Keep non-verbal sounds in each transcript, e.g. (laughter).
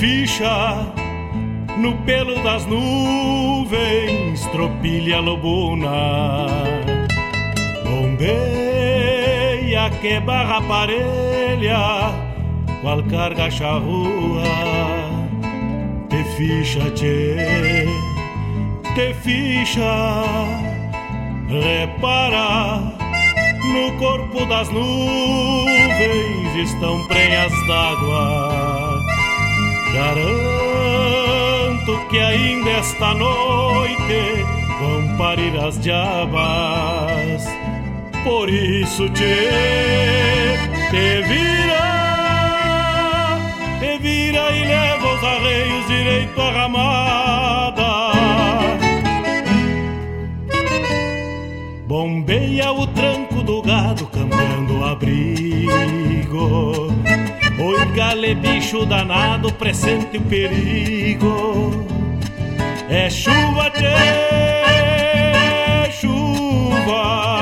ficha no pelo das nuvens, tropilha lobuna. Bombeia que barra parelha, qual carga charrua. Te ficha, tchê, te ficha, repara. No corpo das nuvens estão prenhas d'água. Garanto que ainda esta noite vão parir as diabas. Por isso te, te vira, te vira e leva os arreios direito à ramada. Bombeia o tranco do gado cambiando o abrigo. Oi, gale, bicho danado, pressente o perigo. É chuva, tchê, chuva.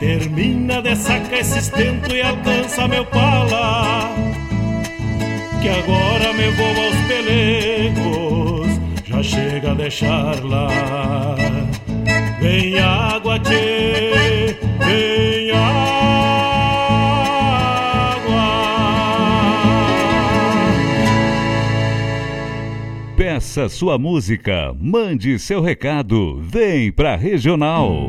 Termina de sacar esse estento e alcança meu pala. Que agora me vou aos pelegos, já chega a deixar lá. Vem água, tchê, vem água. Peça sua música, mande seu recado, vem pra Regional.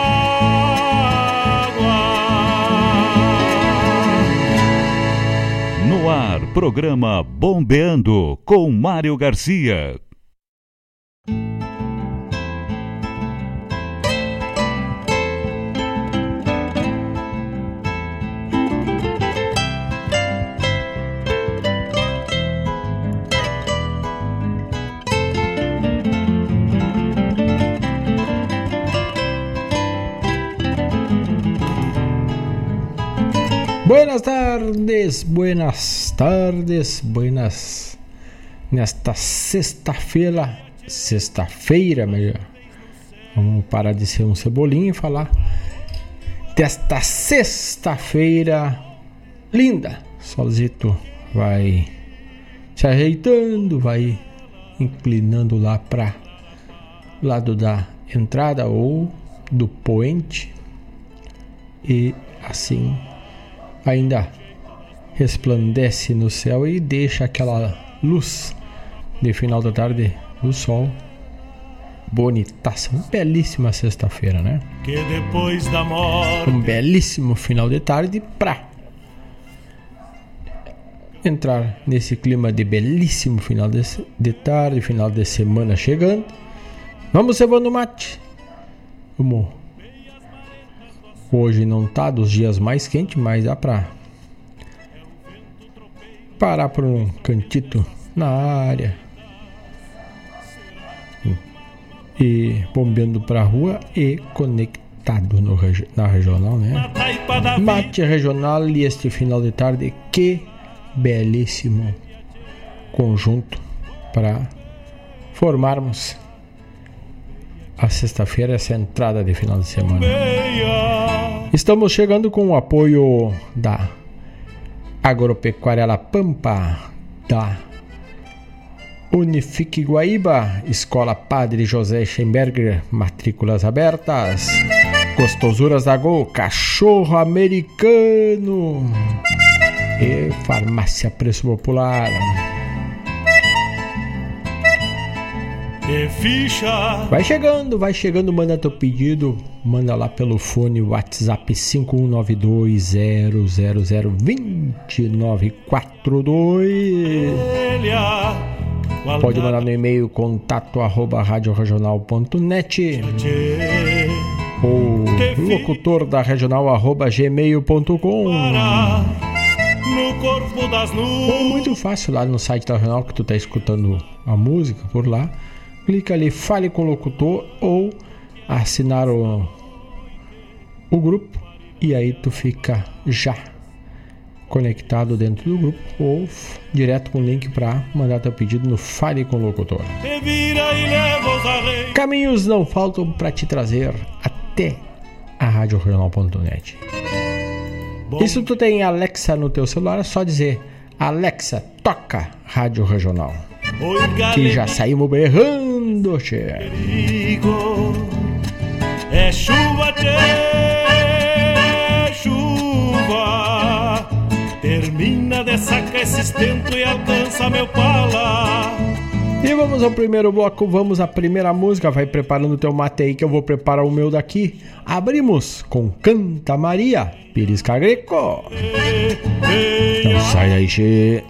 Programa Bombeando com Mário Garcia. Buenas tardes, buenas tardes, buenas. Nesta sexta-feira, sexta-feira, melhor. Vamos parar de ser um cebolinha e falar desta sexta-feira linda. Solzito vai se ajeitando, vai inclinando lá para lado da entrada ou do poente e assim ainda resplandece no céu e deixa aquela luz de final da tarde do sol bonitaça, uma belíssima sexta-feira, né? Que depois da morte. Um belíssimo final de tarde pra entrar nesse clima de belíssimo final de, de tarde, final de semana chegando. Vamos cevando mate. Vamos Hoje não tá dos dias mais quentes, mas dá pra parar por um cantito na área e bombeando pra rua e conectado no, na regional, né? Mate regional e este final de tarde, que belíssimo conjunto para formarmos a sexta-feira, essa entrada de final de semana. Estamos chegando com o apoio da Agropecuária La Pampa, da Unifique Guaíba, Escola Padre José Schemberger, matrículas abertas. Gostosuras da Gol, Cachorro Americano e Farmácia Preço Popular. Vai chegando, vai chegando, manda teu pedido, manda lá pelo fone WhatsApp 5192002942. Pode mandar no e-mail contato arroba radioregional.net ou locutor da regional arroba gmail.com. Ou muito fácil lá no site da Regional que tu tá escutando a música por lá. Clica ali, fale com o locutor ou assinar o, o grupo e aí tu fica já conectado dentro do grupo ou direto com o link para mandar teu pedido no Fale com o Locutor. Caminhos não faltam para te trazer até a Rádio Regional.net. E se tu tem Alexa no teu celular, é só dizer Alexa, toca Rádio Regional. Que já saímos berrando, che. É chuva, tchê, chuva. Termina de sacar esse estento e alcança meu pala. E vamos ao primeiro bloco, vamos à primeira música. Vai preparando o teu mate aí que eu vou preparar o meu daqui. Abrimos com Canta Maria, Pirisca Greco. Então sai daí, che.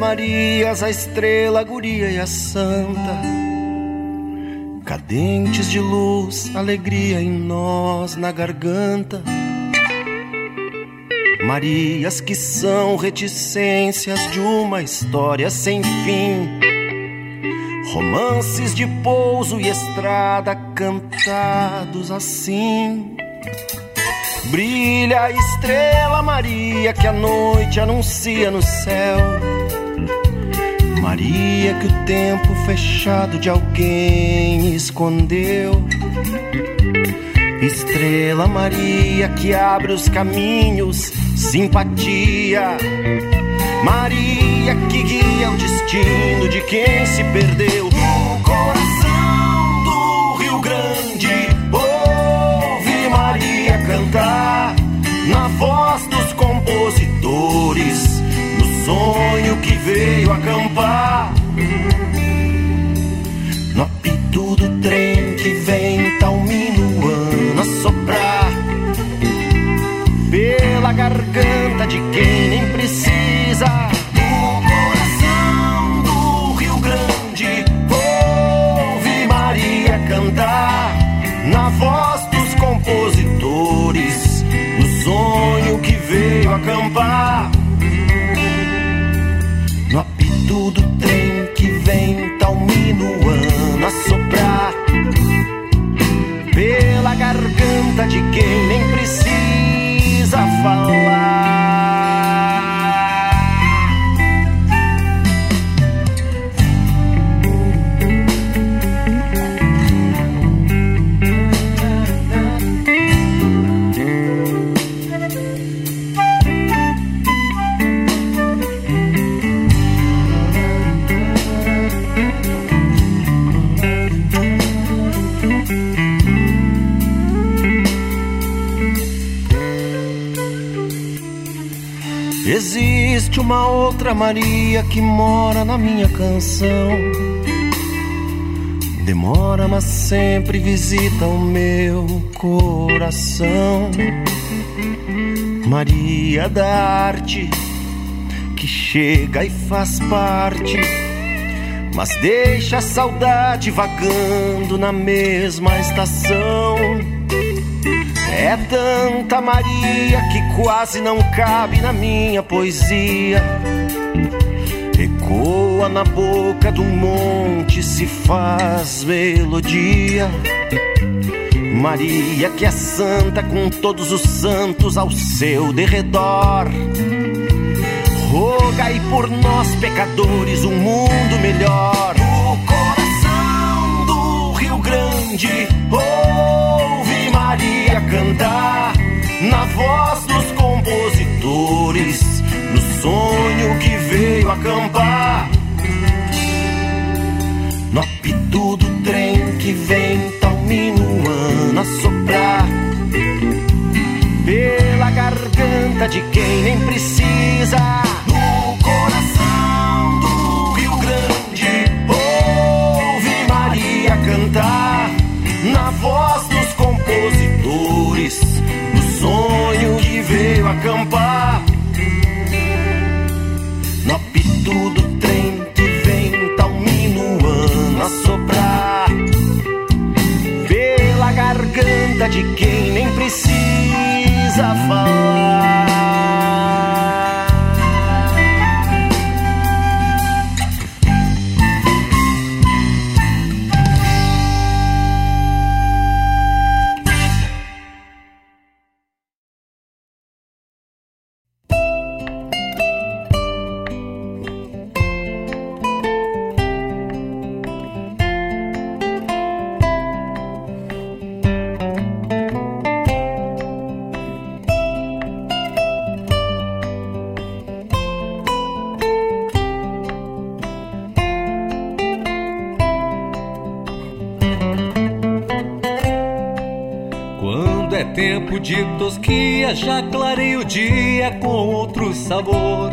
Marias, a estrela, a guria e a santa. Cadentes de luz, alegria em nós, na garganta. Marias que são reticências de uma história sem fim. Romances de pouso e estrada cantados assim. Brilha a estrela Maria que a noite anuncia no céu. Maria que o tempo fechado de alguém escondeu. Estrela Maria que abre os caminhos, simpatia. Maria que guia o destino de quem se perdeu. No coração do Rio Grande, ouve Maria cantar veio acampar no apito do trem que vem tal minuano soprar pela garganta de quem nem precisa. No coração do Rio Grande, ouve Maria cantar na voz dos compositores, no sonho que veio acampar. De quem nem precisa uma outra Maria que mora na minha canção. Demora, mas sempre visita o meu coração. Maria da arte, que chega e faz parte, mas deixa a saudade vagando na mesma estação. Tanta Maria que quase não cabe na minha poesia. Ecoa na boca do monte, se faz melodia. Maria que é santa com todos os santos ao seu derredor. Rogai por nós, pecadores, um mundo melhor. No coração do Rio Grande, cantar na voz dos compositores, no sonho que veio acampar. No apito do trem que vem tal minuano a soprar pela garganta de quem nem precisa acampar. No apito do trem que vem, tá um minuano a soprar. Pela garganta de quem nem precisa falar. De tosquia já clarei o dia com outro sabor.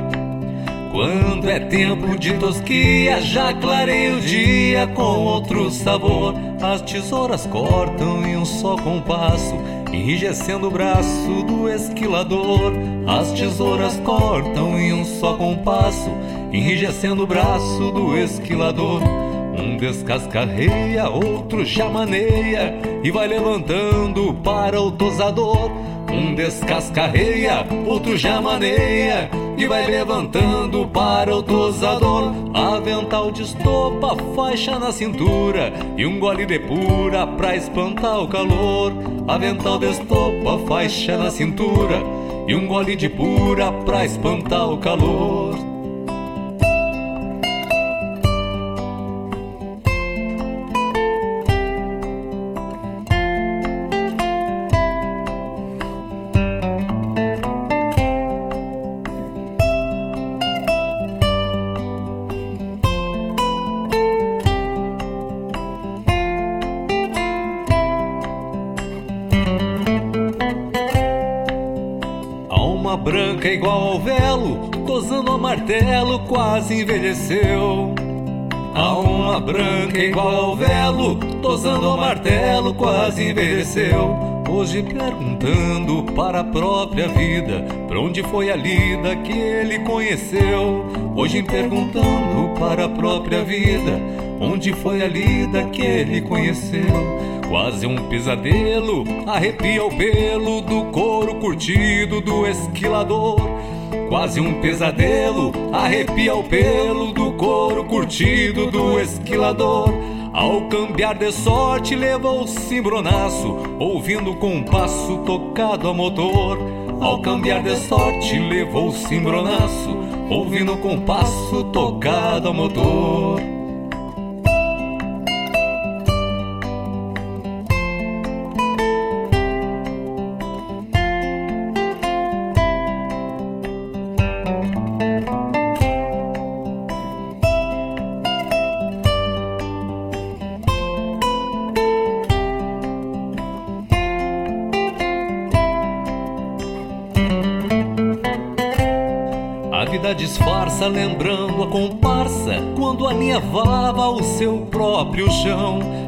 Quando é tempo de tosquia, já clarei o dia com outro sabor. As tesouras cortam em um só compasso, enrijecendo o braço do esquilador. As tesouras cortam em um só compasso, enrijecendo o braço do esquilador. Um descascarreia, outro chamaneia e vai levantando para o tosador. Um descascarreia, outro chamaneia e vai levantando para o tosador. Avental de estopa, faixa na cintura e um gole de pura pra espantar o calor. Avental de estopa, faixa na cintura e um gole de pura pra espantar o calor. Martelo quase envelheceu. Alma branca igual ao velo, tosando o martelo quase envelheceu. Hoje perguntando para a própria vida, pra onde foi a lida que ele conheceu. Hoje perguntando para a própria vida, onde foi a lida que ele conheceu. Quase um pesadelo, arrepia o pelo do couro curtido do esquilador quase um pesadelo, arrepia o pelo do couro curtido do esquilador. Ao cambiar de sorte, levou o cimbronaço, ouvindo com um passo tocado a motor. Ao cambiar de sorte, levou o cimbronaço, ouvindo com um passo tocado a motor.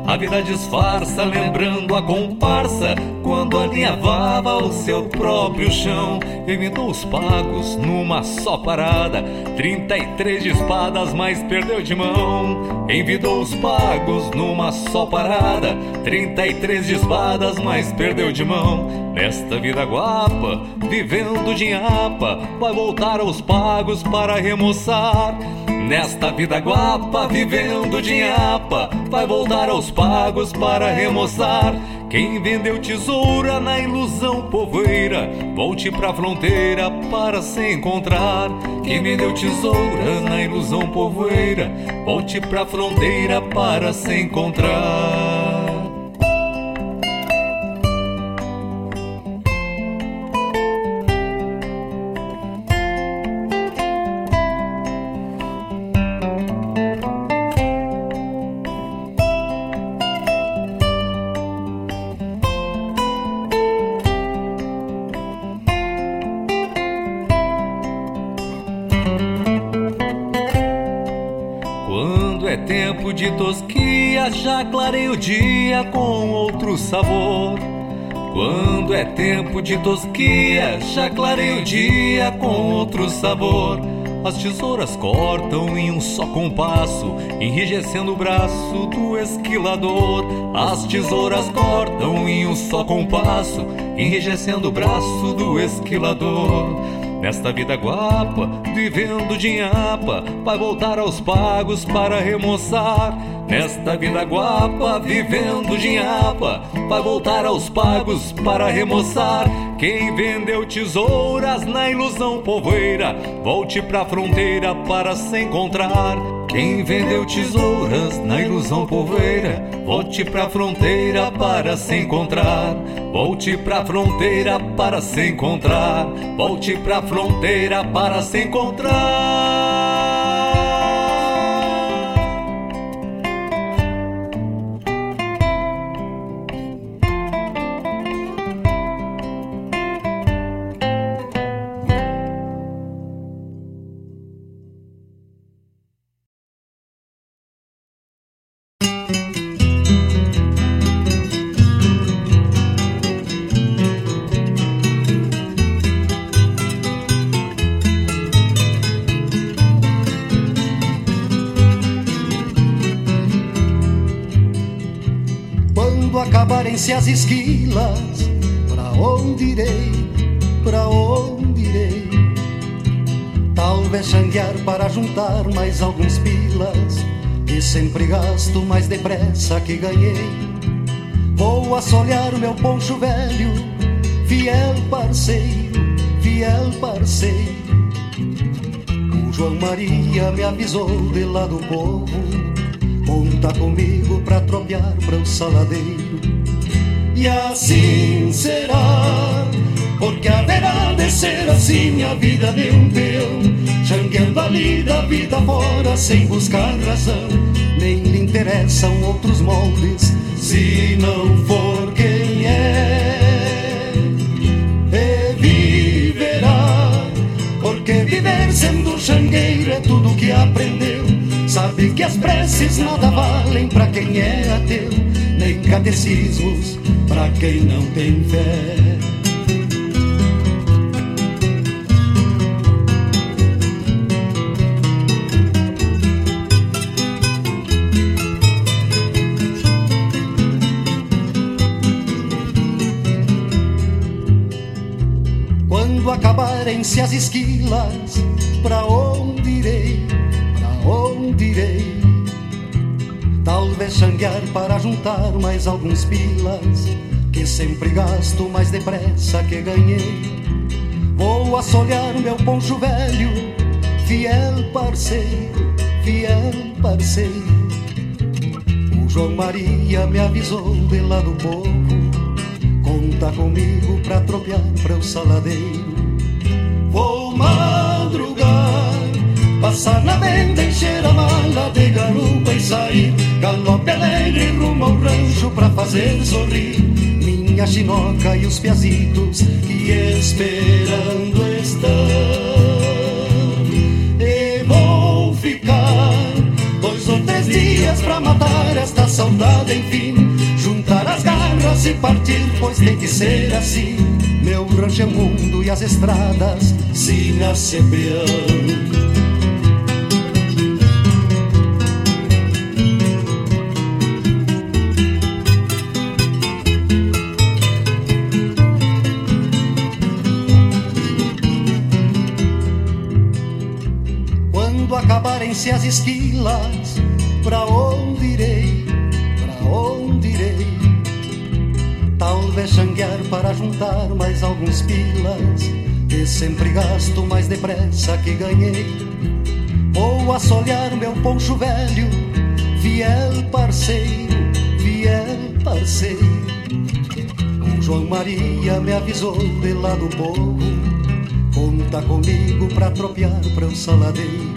A vida disfarça, lembrando a comparsa quando alinhavava o seu próprio chão. Evitou os pagos numa só parada, 33 de espadas, mas perdeu de mão. Envidou os pagos numa só parada, 33 de espadas, mas perdeu de mão. Nesta vida guapa, vivendo de apa, vai voltar aos pagos para remoçar. Nesta vida guapa, vivendo de apa, vai voltar aos pagos para remoçar. Quem vendeu tesoura na ilusão povoeira, volte pra fronteira para se encontrar. Quem vendeu tesoura na ilusão povoeira, volte pra fronteira para se encontrar. De tosquia já clarei o dia com outro sabor. Quando é tempo de tosquia, já clarei o dia com outro sabor. As tesouras cortam em um só compasso, enrijecendo o braço do esquilador. As tesouras cortam em um só compasso, enrijecendo o braço do esquilador. Nesta vida guapa, vivendo de inhapa, vai voltar aos pagos para remoçar. Nesta vida guapa, vivendo de inhapa, vai voltar aos pagos para remoçar. Quem vendeu tesouras na ilusão povoeira, volte pra fronteira para se encontrar. Quem vendeu tesouras na ilusão povoeira, volte pra fronteira para se encontrar. Volte pra fronteira para se encontrar. Volte pra fronteira para se encontrar. Esquilas, pra onde irei, pra onde irei? Talvez xanguear para juntar mais alguns pilas, que sempre gasto mais depressa que ganhei. Vou assolhar o meu poncho velho, fiel parceiro, fiel parceiro. O João Maria me avisou de lá do povo, conta comigo pra tropear para o saladeiro e assim será. Porque haverá de ser assim a vida de um peão, jangueando ali da vida fora sem buscar razão. Nem lhe interessam outros moldes, se não for quem é. E viverá, porque viver sendo jangueiro é tudo que aprendeu. Sabe que as preces nada valem para quem é ateu, nem catecismos para quem não tem fé. Quando acabarem-se as esquilas, para onde irei? Para onde irei? Talvez xanguear para juntar mais alguns pilas Que sempre gasto mais depressa que ganhei. Vou assolhar meu poncho velho Fiel parceiro, fiel parceiro. O João Maria me avisou de lá do povo Conta comigo pra tropear para o saladeiro Passar na venda, encher a mala de garupa e sair Galope alegre rumo ao rancho pra fazer sorrir. Minha chinoca e os piazitos que esperando estão. E vou ficar dois ou três dias pra matar esta saudade enfim. Juntar as garras e partir, pois tem que ser assim. Meu rancho é mundo e as estradas, se nasce peão acabarem-se as esquilas, pra onde irei, pra onde irei? Talvez xanguear para juntar mais alguns pilas, que sempre gasto mais depressa que ganhei. Ou assolhar meu poncho velho, fiel parceiro, fiel parceiro. João Maria me avisou de lá do povo, conta comigo pra tropear para o saladeiro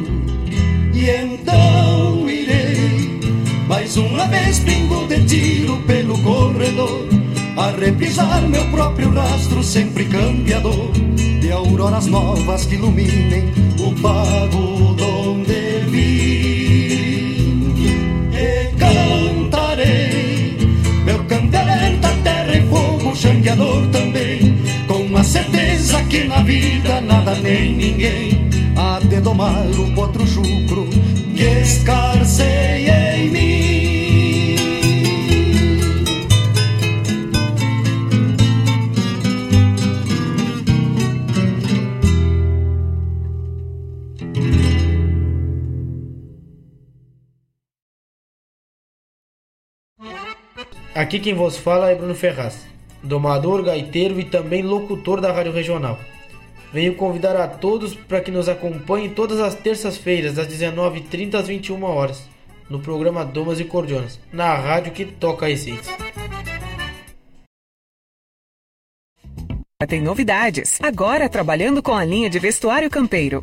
e então irei mais uma vez pingo de tiro pelo corredor a repisar meu próprio rastro sempre cambiador de auroras novas que iluminem o pago donde vim. E cantarei meu canto alerta terra e fogo changueador vida, nada nem ninguém há de domar o potro chucro que escarceia. Aqui quem vos fala é Bruno Ferraz, domador, gaiteiro e também locutor da Rádio Regional. Venho convidar a todos para que nos acompanhem todas as terças-feiras, das 19h30 às 21 horas, no programa Domas e Cordionas, na rádio que toca a essência. Tem novidades. Agora trabalhando com a linha de vestuário campeiro.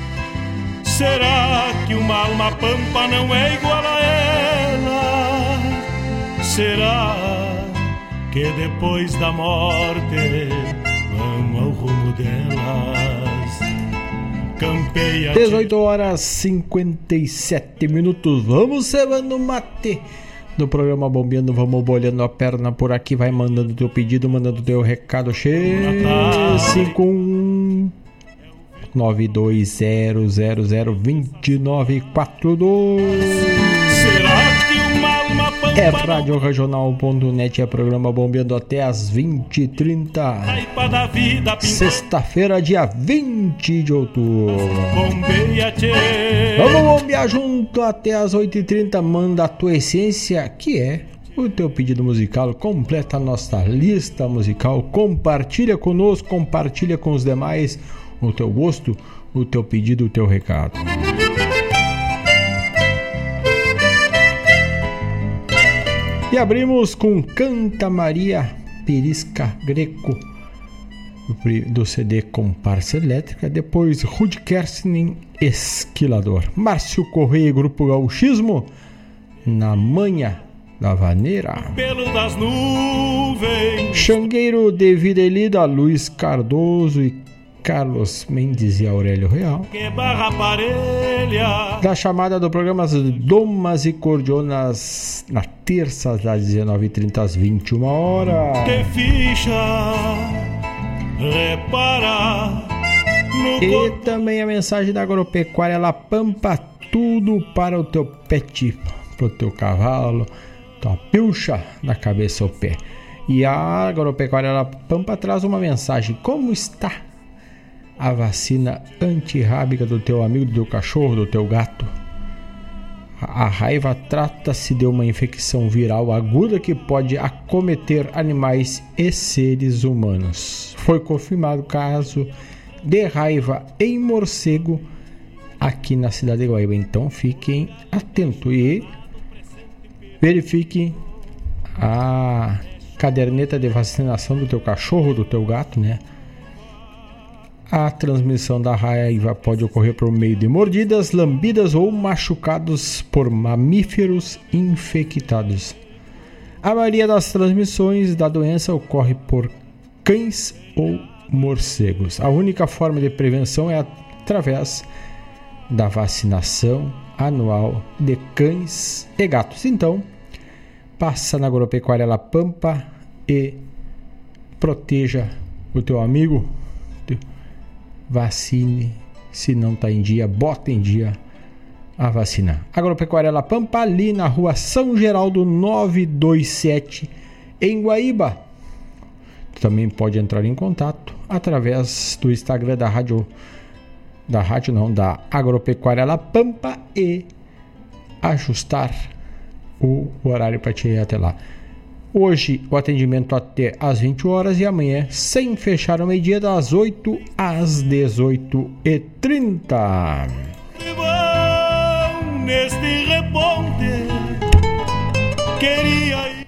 Será que uma alma pampa não é igual a ela? será que depois da morte vamos ao rumo delas? Campeia. 18 horas 57 minutos. Vamos cevando mate. No programa Bombeando, vamos bolhando a perna por aqui. Vai mandando teu pedido, mandando teu recado. Cheio. 51 92002942. É Rádio Regional.net, é programa bombeando até as 20h30. Sexta-feira, dia 20 de outubro. Vamos bombear junto até as 8h30. Manda a tua essência, que é o teu pedido musical. Completa a nossa lista musical. Compartilha conosco, compartilha com os demais o teu gosto, o teu pedido, o teu recado. E abrimos com Canta Maria Perisca Greco do CD Comparsa Elétrica, depois Rude Kerstin Esquilador, Márcio Correia e Grupo Gauchismo na manha da vaneira. Pelo das nuvens. Xangueiro de Vida Elida, Luiz Cardoso e Carlos Mendes e Aurélio Real. Da chamada do programa Domas e Cordionas na terça das 19h30 às 21 horas. Que ficha, repara. E também a mensagem da agropecuária La Pampa, tudo para o teu pet, para o teu cavalo, tua pilcha da cabeça ao pé. E a agropecuária La Pampa traz uma mensagem: como está a vacina antirrábica do teu amigo, do teu cachorro, do teu gato. A raiva trata-se de uma infecção viral aguda que pode acometer animais e seres humanos. Foi confirmado o caso de raiva em morcego aqui na cidade de Guaíba. Então fiquem atentos e verifiquem a caderneta de vacinação do teu cachorro, do teu gato, né? A transmissão da raiva pode ocorrer por meio de mordidas, lambidas ou machucados por mamíferos infectados. A maioria das transmissões da doença ocorre por cães ou morcegos. A única forma de prevenção é através da vacinação anual de cães e gatos. Então, passa na agropecuária La Pampa e proteja o teu amigo vacine. Se não está em dia, bota em dia a vacina. Agropecuária La Pampa, ali na rua São Geraldo 927, em Guaíba. Também pode entrar em contato através do Instagram da Rádio da rádio, não, da Agropecuária La Pampa e ajustar o horário para te ir até lá. Hoje o atendimento até às 20 horas e amanhã sem fechar o meio-dia das 8 às 18h30. Neste reponte, queria...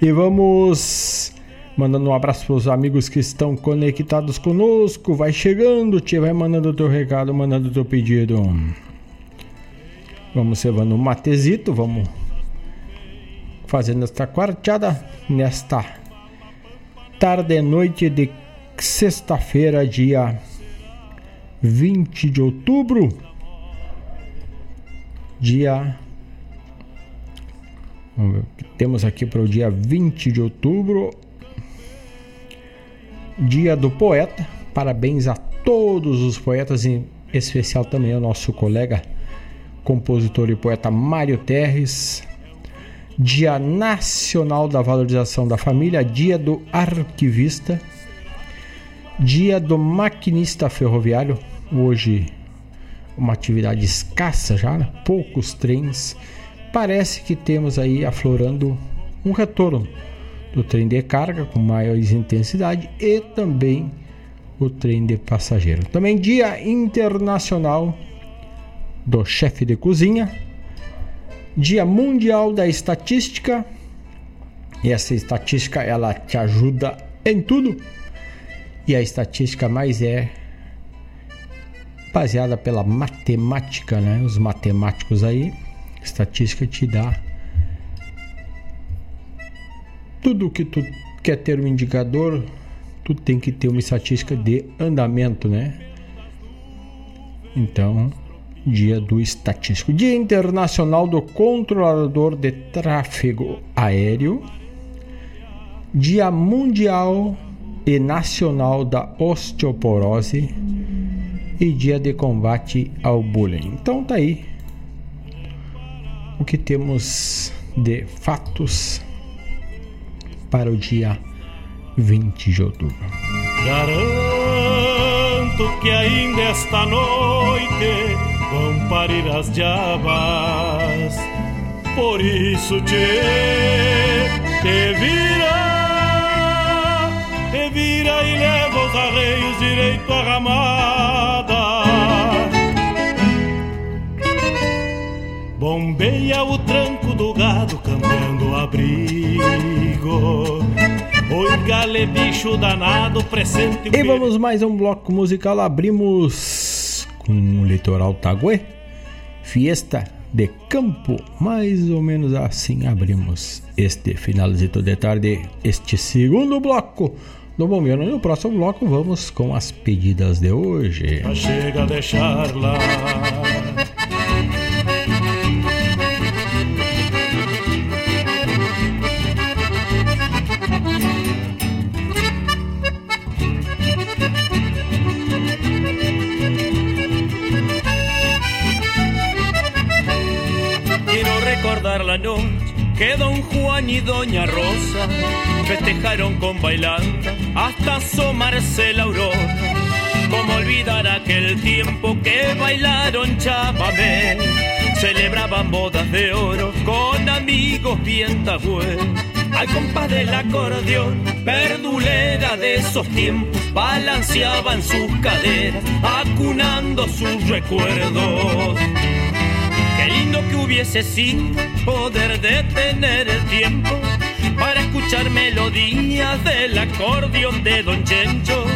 E vamos mandando um abraço para os amigos que estão conectados conosco. Vai chegando, tia, vai mandando o teu recado, mandando o teu pedido. Vamos servando um matezito, vamos fazendo esta quarteada nesta tarde e noite de sexta-feira, dia 20 de outubro. Dia. Vamos ver o que temos aqui para o dia 20 de outubro. Dia do Poeta. Parabéns a todos os poetas, em especial também ao nosso colega compositor e poeta Mário Terres. Dia Nacional da Valorização da Família, Dia do Arquivista, Dia do Maquinista Ferroviário, hoje uma atividade escassa já, né? poucos trens. Parece que temos aí aflorando um retorno do trem de carga com maior intensidade e também o trem de passageiro. Também Dia Internacional do Chefe de Cozinha, Dia Mundial da Estatística. E essa estatística ela te ajuda em tudo. E a estatística mais é baseada pela matemática, né? Os matemáticos aí, estatística te dá tudo que tu quer ter um indicador, tu tem que ter uma estatística de andamento, né? Então, Dia do Estatístico. Dia Internacional do Controlador de Tráfego Aéreo. Dia Mundial e Nacional da Osteoporose. E Dia de Combate ao Bullying. Então tá aí o que temos de fatos para o dia 20 de outubro. Garanto que ainda esta noite vão parir as diabas. Por isso te, te vira, te vira e leva os arreios direito à ramada. Bombeia o tranco do gado, cambiando o abrigo. Oi, gale, bicho danado, presente. E vamos mais um bloco musical. Abrimos com o litoral Tagué, fiesta de campo, mais ou menos assim abrimos este finalzito de tarde, este segundo bloco do Bombeiro. No próximo bloco vamos com as pedidas de hoje. Chega a deixar lá. La noche que don Juan y doña Rosa festejaron con bailanta hasta asomarse la aurora. Como olvidar aquel tiempo que bailaron chamamé, celebraban bodas de oro con amigos bien tabúes. Al compás del acordeón, perdulera de esos tiempos, balanceaban sus caderas, acunando sus recuerdos. Qué lindo que hubiese sido poder detener el tiempo para escuchar melodías del acordeón de Don Chencho.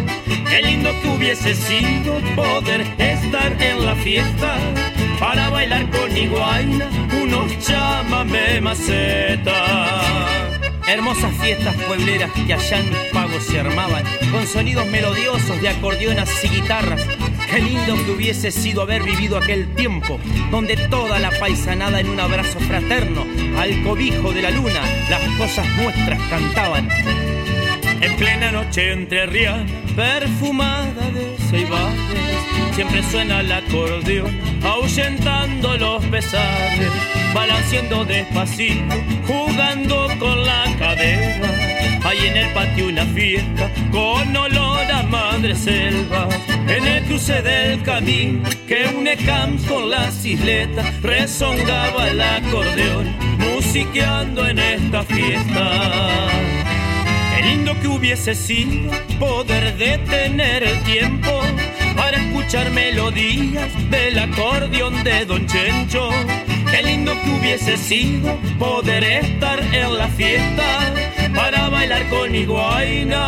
Qué lindo que hubiese sido poder estar en la fiesta para bailar con iguana unos chamame maceta. Hermosas fiestas puebleras que allá en mis pagos se armaban, con sonidos melodiosos de acordeonas y guitarras. Qué lindo que hubiese sido haber vivido aquel tiempo, donde toda la paisanada en un abrazo fraterno, al cobijo de la luna, las cosas nuestras cantaban. En plena noche entre rías, perfumada de ceibales, siempre suena el acordeón, ahuyentando los pesares balanceando despacito, jugando con la cadera, Hay en el patio una fiesta con olor a madre selva. En el cruce del camino que une Camps con las isletas, rezongaba el acordeón, musiqueando en esta fiesta. Lindo que hubiese sido poder detener el tiempo para escuchar melodías del acordeón de Don Chencho. Qué lindo que hubiese sido poder estar en la fiesta para bailar con Iguaina.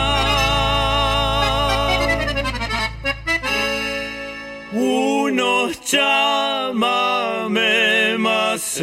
Unos chamame más.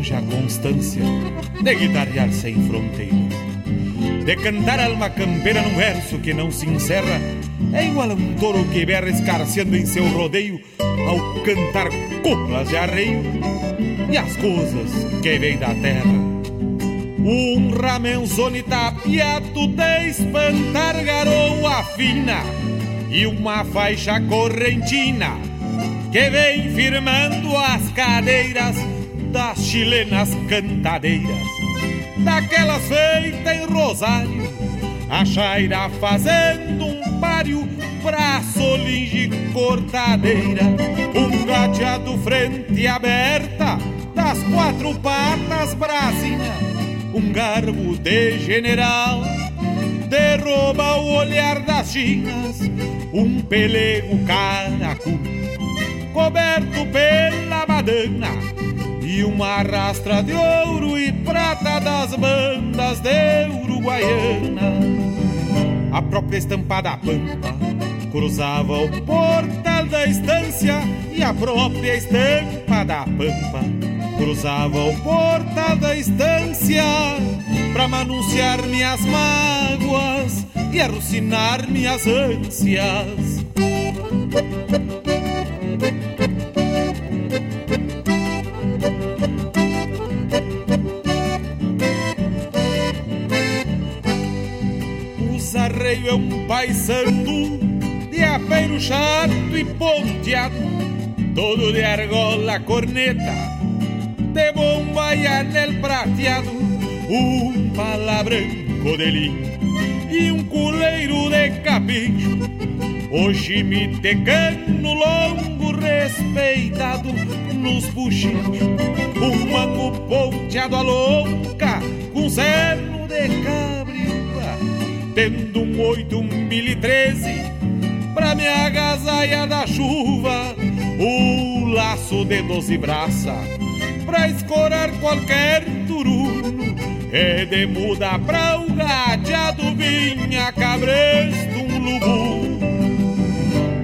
Longe a constância de guitarrear sem fronteiras, de cantar alma campeira num verso que não se encerra. É igual a um touro que berra escarceando em seu rodeio ao cantar coplas de arreio e as coisas que vêm da terra. Um ramenzone tapiado de espantar garoa fina e uma faixa correntina que vem firmando as cadeiras das chilenas cantadeiras, daquelas feitas em Rosário, a chaira fazendo um páreo pra solinge cortadeira, um gateado frente aberta das quatro patas brasinha, um garbo de general, derruba o olhar das chinas, um pelego caracu, coberto pela badana e uma rastra de ouro e prata das bandas de Uruguaiana. A própria estampa da pampa cruzava o portal da estância e a própria estampa da pampa cruzava o portal da estância pra manunciar minhas mágoas e alucinar minhas ânsias. É um paisano de apeiro chato e ponteado, todo de argola corneta, de bomba e anel prateado, um palabranco de linho e um culeiro de capricho. Hoje me tecano longo respeitado nos puxinhos, um mango ponteado a louca com cerno de cabra tendo um oito, um mil e treze Pra me agasalhar da chuva O laço de doze braça Pra escorar qualquer turuno É de muda pra o gateado Vinha cabresto um lubu.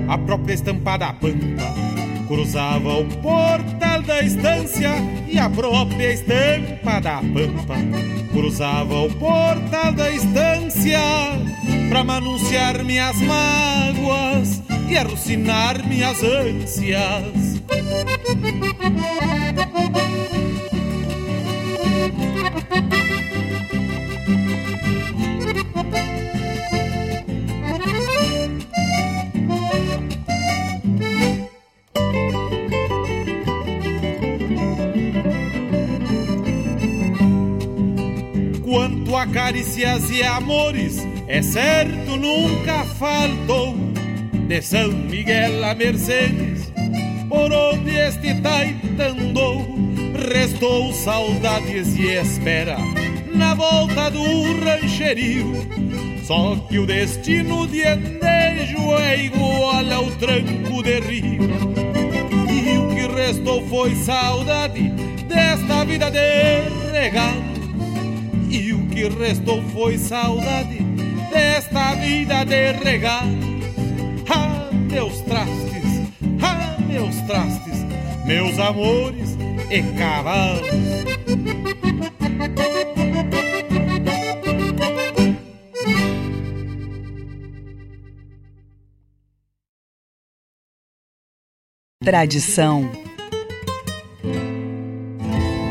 A própria estampa da pampa cruzava o portal da estância e a própria estampa da pampa cruzava o portal da estância para manunciar minhas mágoas e alucinar minhas ânsias. A carícias e amores, é certo, nunca faltou. De São Miguel a Mercedes, por onde este taita andou, restou saudades e espera na volta do rancherio. Só que o destino de andejo é igual ao tranco de rio. E o que restou foi saudade desta vida de regalo. E o que restou foi saudade desta vida de regalo. Ah, meus trastes, ah, meus trastes, meus amores e cavalos. Tradição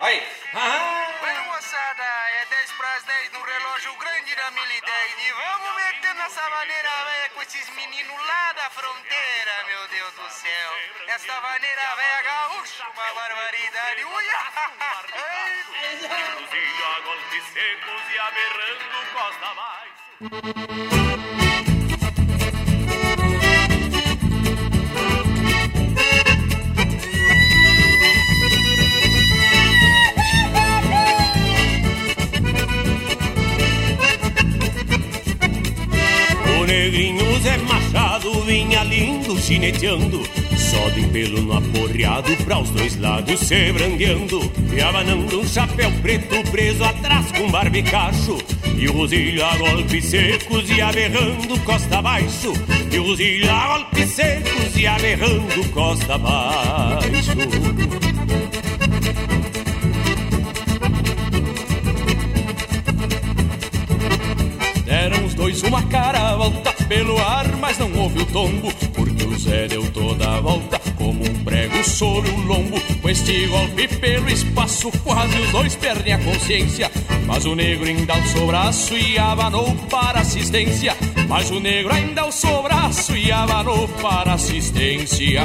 Olha o 10 no relógio grande da 1010 e vamos meter nessa maneira velha com esses meninos lá da fronteira, meu Deus do céu. Essa maneira velha gaúcha, uma barbaridade. Uia! Reduzindo a golpes secos e aberrando costa abaixo. Negrinho Zé Machado vinha lindo chineteando. Só de pelo no aporreado pra os dois lados se brandeando E abanando um chapéu preto preso atrás com barbicacho E o rosilho a golpes secos e aberrando costa abaixo. E o rosilho a golpes secos e aberrando costa abaixo dois uma cara volta pelo ar, mas não houve o tombo, porque o Zé deu toda a volta como um prego sobre o lombo. Com este golpe pelo espaço, quase os dois perdem a consciência. Mas o negro ainda alçou o braço e abanou para assistência. Mas o negro ainda alçou o braço e abanou para assistência.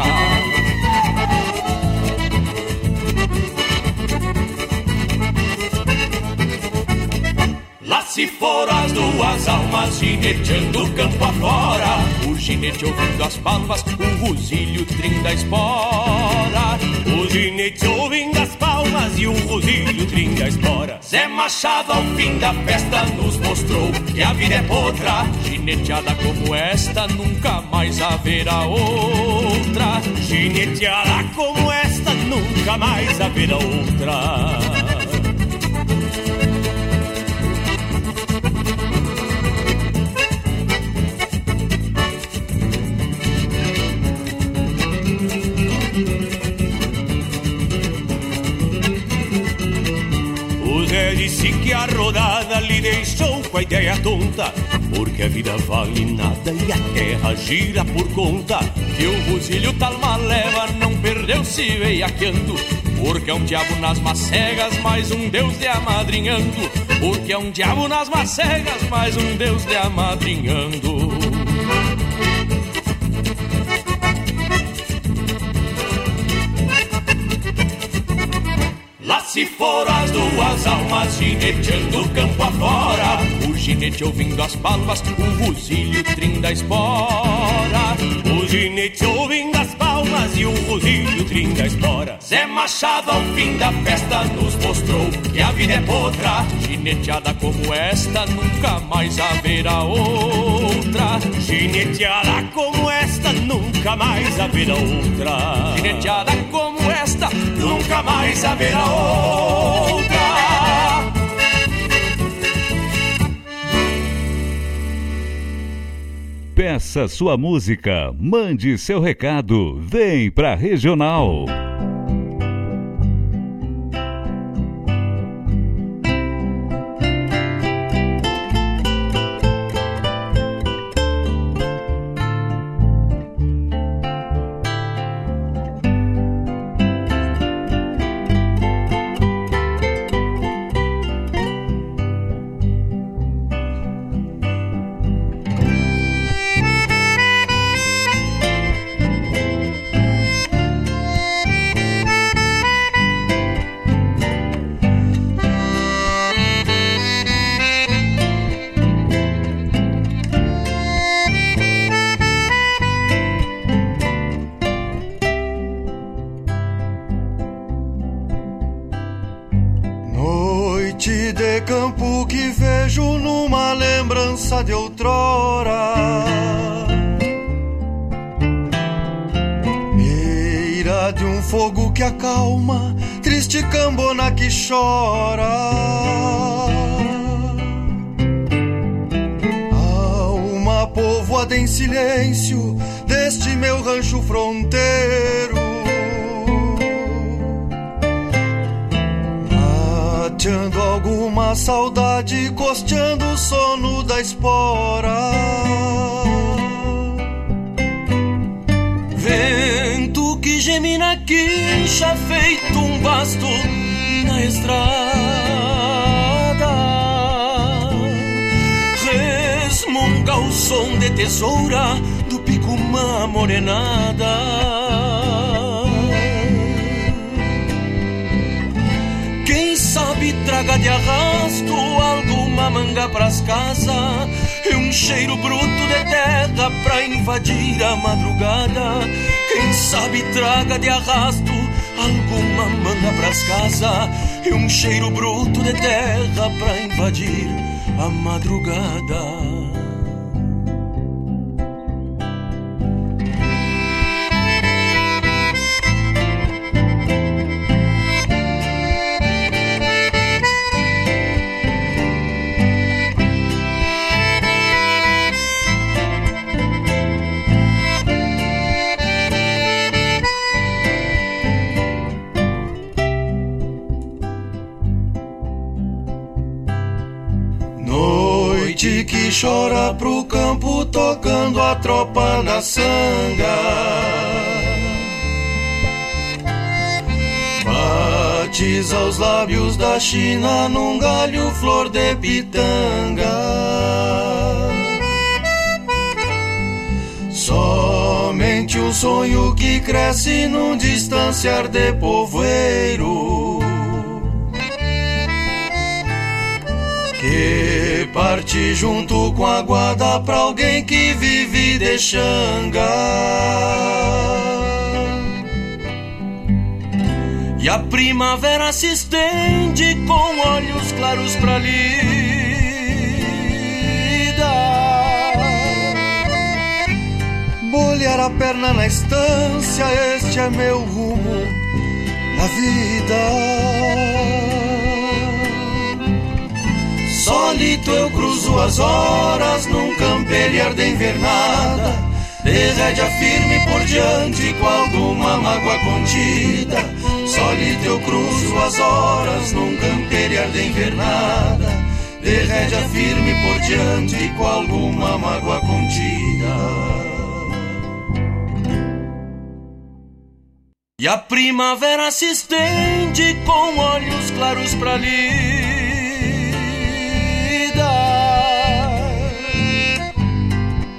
Se foram as duas almas gineteando campo afora. O ginete ouvindo as palmas, o rosilho trinda a espora. O ginete ouvindo as palmas e o rosilho trinda a espora. Zé Machado ao fim da festa nos mostrou que a vida é potra Gineteada como esta nunca mais haverá outra. Gineteada como esta nunca mais haverá outra que a rodada lhe deixou com a ideia tonta. Porque a vida vale nada e a terra gira por conta. Que o rosilho talma leva não perdeu se veiaqueando. Porque é um diabo nas macegas, mais um deus lhe amadrinhando. Porque é um diabo nas macegas, mais um deus lhe amadrinhando Lá se foram as duas almas gineteando campo afora O ginete ouvindo as palmas, o rosilho trinda a espora. O ginete ouvindo as palmas e o rosilho trinda a espora. Zé Machado ao fim da festa nos mostrou que a vida é potra Gineteada como esta nunca mais haverá outra. Gineteada como esta nunca mais haverá outra. Gineteada esta nunca mais haverá outra Peça sua música, mande seu recado, vem pra Regional. de arrasto, alguma manga pras casas e um cheiro bruto de terra pra invadir a madrugada. China num galho flor de pitanga. Somente um sonho que cresce num distanciar de povoeiro. Que parte junto com a guarda pra alguém que vive de xanga. A primavera se estende com olhos claros pra lida. Bolhar a perna na estância, este é meu rumo na vida. Solito eu cruzo as horas num camperiar de invernada, de rédea firme por diante com alguma mágoa contida Solito eu cruzo as horas num camperiar de invernada, de rédea firme por diante com alguma mágoa contida. E a primavera se estende com olhos claros pra lida.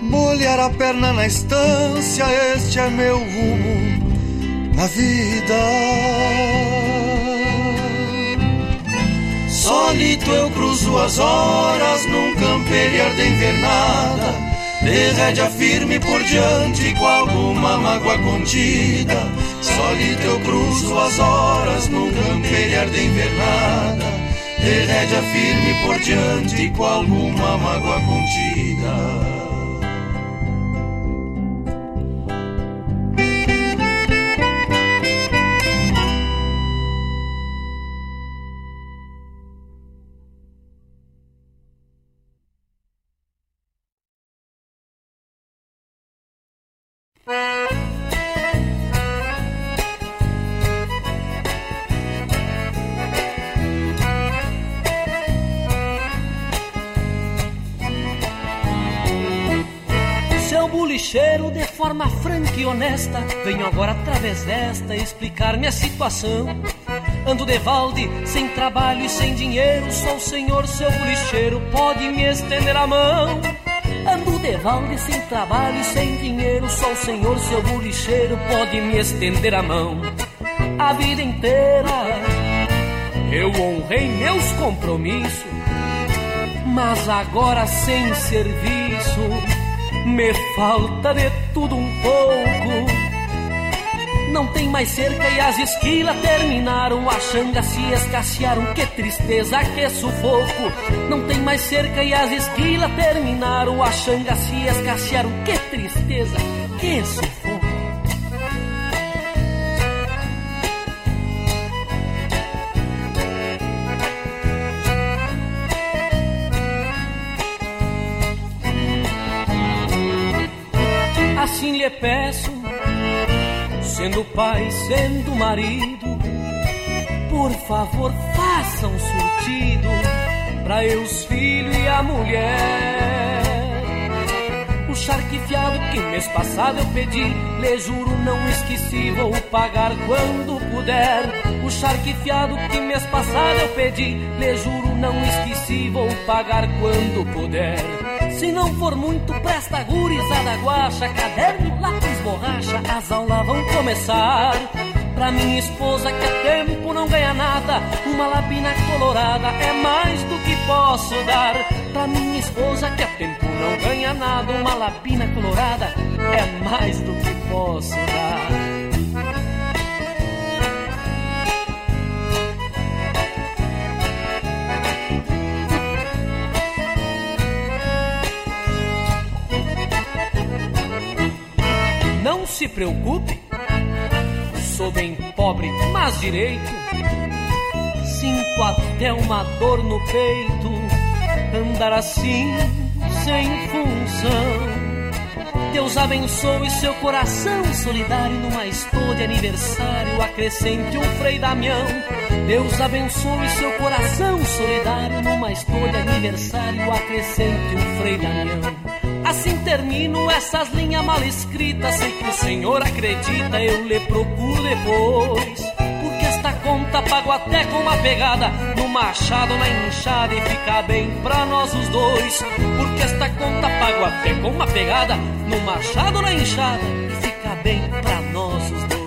Molhar a perna na estância, este é meu rumo na vida. Solito eu cruzo as horas num camperiar de invernada, de rédea firme por diante com alguma mágoa contida. Solito eu cruzo as horas num camperiar de invernada, de rédea firme por diante com alguma mágoa contida. Forma franca e honesta. Venho agora através desta explicar minha situação. Ando de valde, sem trabalho e sem dinheiro. Sou o senhor, seu bolicheiro, pode me estender a mão. Ando de valde, sem trabalho e sem dinheiro. Sou o senhor, seu bolicheiro, pode me estender a mão. A vida inteira eu honrei meus compromissos, mas agora sem serviço me falta de tudo um pouco. Não tem mais cerca e as esquilas terminaram, as xangas se escassearam, que tristeza, que sufoco. Não tem mais cerca e as esquilas terminaram, as xangas se escassearam, que tristeza, que sufoco. Assim lhe peço Sendo pai, sendo marido, por favor faça um surtido para eu os filhos e a mulher. O charquefiado que mês passado eu pedi, lhe juro não esqueci, vou pagar quando puder. O charquefiado que mês passado eu pedi, lhe juro não esqueci, vou pagar quando puder. Se não for muito, presta gurizada guacha, caderno, lápis, borracha, as aulas vão começar. Pra minha esposa que há tempo não ganha nada, uma lapina colorada é mais do que posso dar. Pra minha esposa que há tempo não ganha nada, uma lapina colorada é mais do que posso dar. Se preocupe, sou bem pobre, mas direito. Sinto até uma dor no peito, andar assim, sem função. Deus abençoe seu coração solidário numa estou de aniversário, acrescente um Frei Damião. Deus abençoe seu coração solidário numa estou de aniversário, acrescente um Frei Damião. Assim termino essas linhas mal escritas. Sei que o senhor acredita, eu lhe procuro depois. Porque esta conta pago até com uma pegada no machado, na enxada e fica bem pra nós os dois. Porque esta conta pago até com uma pegada no machado, na enxada e fica bem pra nós os dois.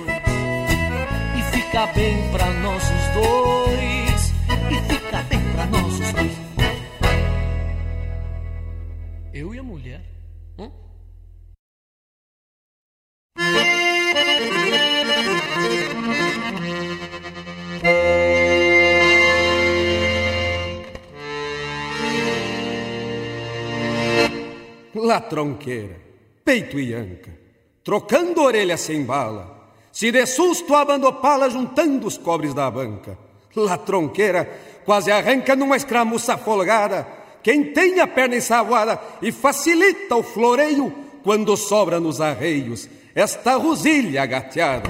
E fica bem pra nós os dois. E fica bem pra nós os dois. Eu e a mulher. Hum? La tronqueira, peito e anca, trocando orelha sem bala, se de susto abandopala juntando os cobres da banca. La tronqueira quase arranca numa escramuça folgada, quem tem a perna ensaboada e facilita o floreio quando sobra nos arreios esta rosilha gateada.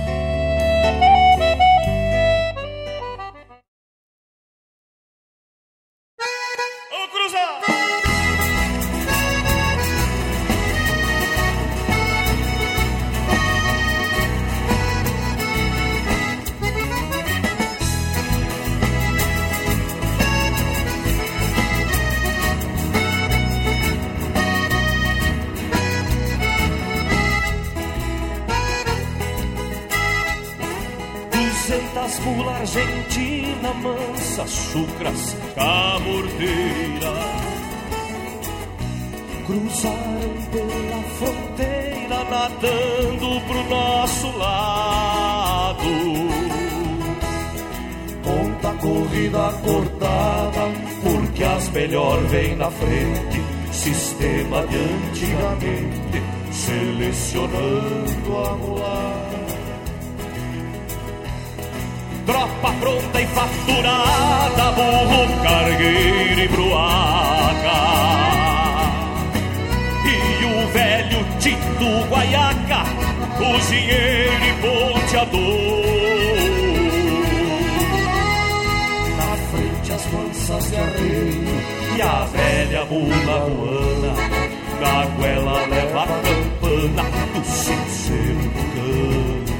Campana do sincero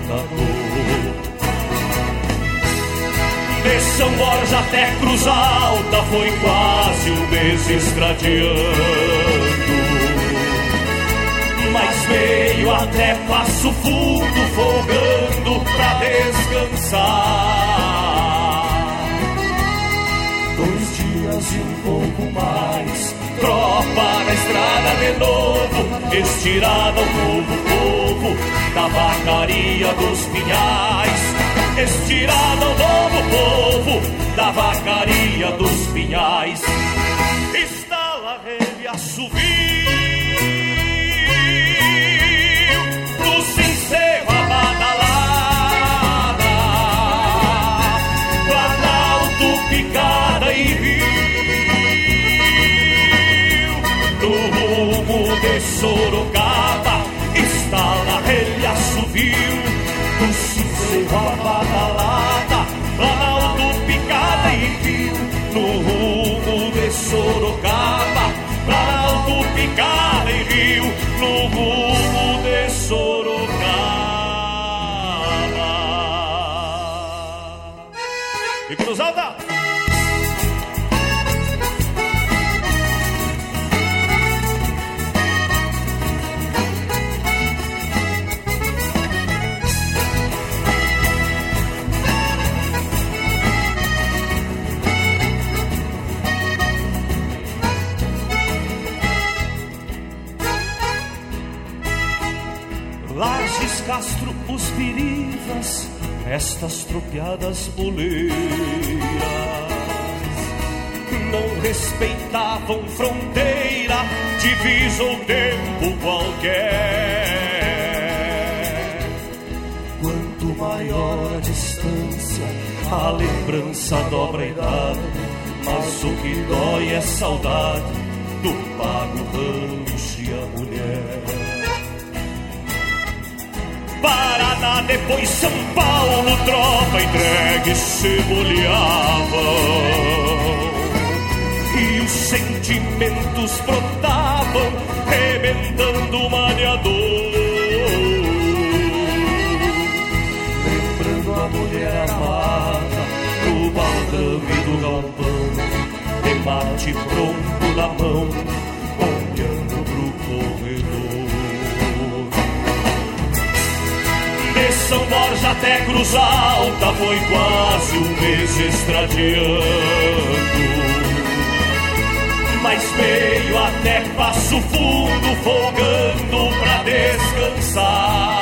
cantador. De São Borja até Cruz Alta foi quase um mês estradiando. Mas veio até Passo Fundo folgando pra descansar. Dois dias e um pouco mais, tropa na estrada de novo, estirada ao novo povo da vacaria dos pinhais estirada ao novo povo da vacaria dos pinhais. Estala, rede, assovio, no sincero abadalada. Sorocaba, Planalto, Picada e Rio, estas tropiadas boleiras não respeitavam fronteira, divisa ou tempo qualquer. Quanto maior a distância, a lembrança dobra a idade, mas o que dói é saudade do pago rancho e a mulher. Paraná, depois São Paulo, tropa entregue se boleavam. E os sentimentos brotavam, rebentando o maniador. Lembrando a mulher amada, do baldão e do galpão, de mate pronto na mão, São Borja até Cruz Alta foi quase um mês estradiando. Mas veio até Passo Fundo folgando pra descansar.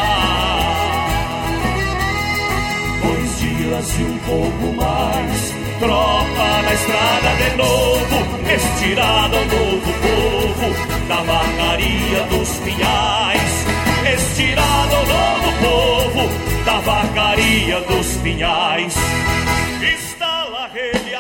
Dois dias e um pouco mais, tropa na estrada de novo, estirada ao novo povo da vacaria dos pinhais, estirado ao novo povo da vacaria dos pinhais. Estala a rede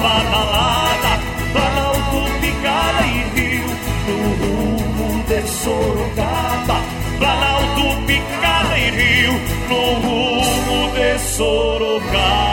badalada, Planalto, picada e rio, no rumo de Sorocaba, Planalto, Picada e Rio, no rumo de Sorocaba.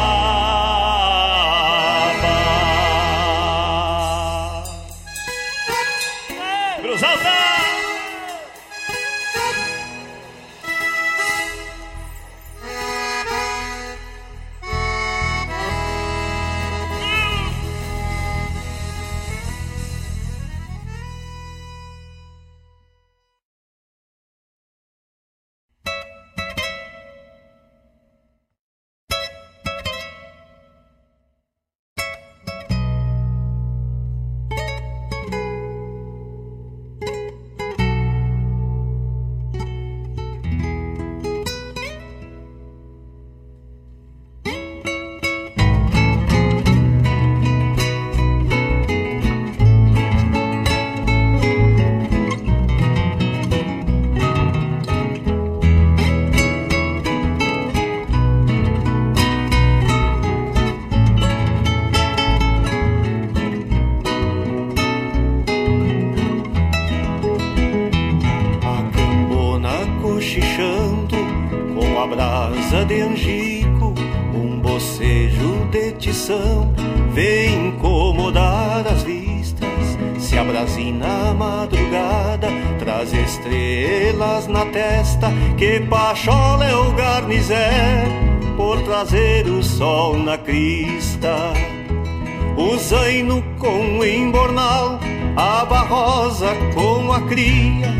Com a cria,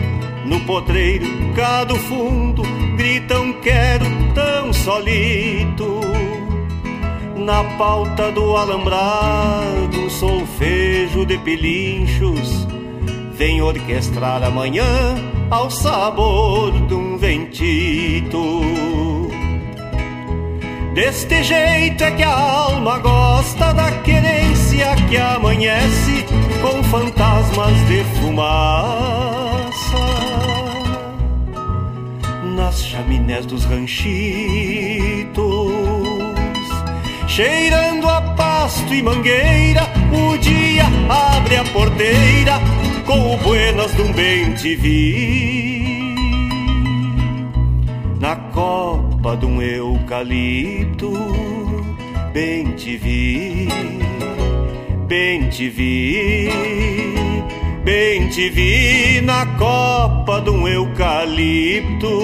no potreiro cá do fundo gritam quero tão solito. Na pauta do alambrado, solfejo de pilinchos vem orquestrar amanhã ao sabor de um ventito. Deste jeito é que a alma gosta da querência que amanhece com fantasmas de fumaça nas chaminés dos ranchitos, cheirando a pasto e mangueira. O dia abre a porteira com o buenas de um bem te vi na copa de um eucalipto. Bem te vi, bem te vi, bem te vi na copa de um eucalipto.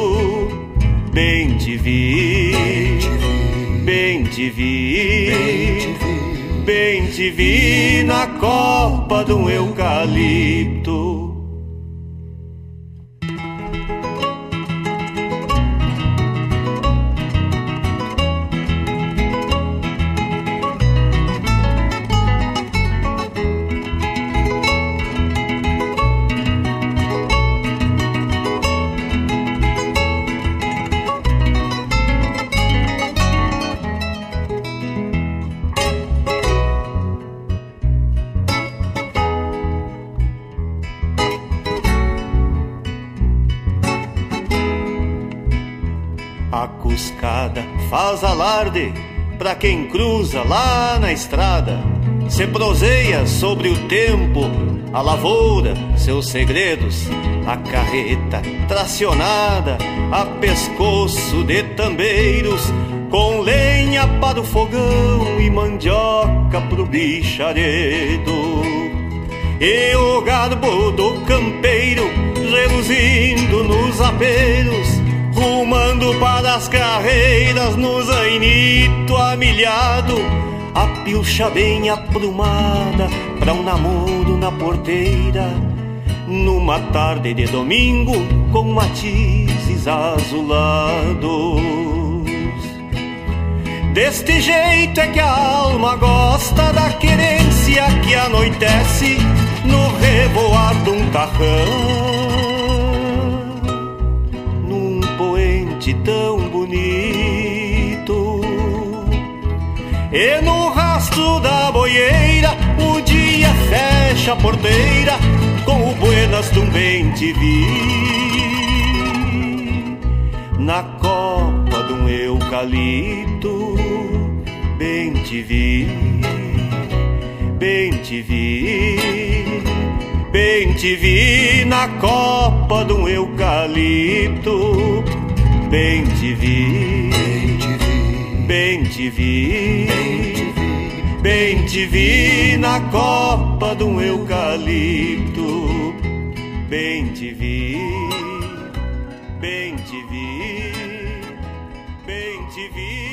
Bem te vi, bem te vi, bem te vi na copa de um eucalipto. Cruza lá na estrada. Se proseia sobre o tempo, a lavoura, seus segredos, a carreta tracionada, a pescoço de tambeiros, com lenha para o fogão e mandioca pro bicharedo. E o garbo do campeiro reluzindo nos aperos, rumando para as carreiras no zainito amilhado, a pilcha bem aprumada pra um namoro na porteira, numa tarde de domingo com matizes azulados. Deste jeito é que a alma gosta da querência que anoitece no revoar de um tarrão. Poente tão bonito. E no rastro da boieira, o dia fecha a porteira com o buenas de um bem te vi. Na copa de um eucalipto, bem te vi, bem te vi, bem te vi na copa de um eucalipto, bem te vi, bem te vi, bem te vi. Na copa de um eucalipto, bem te vi, bem te vi, bem te vi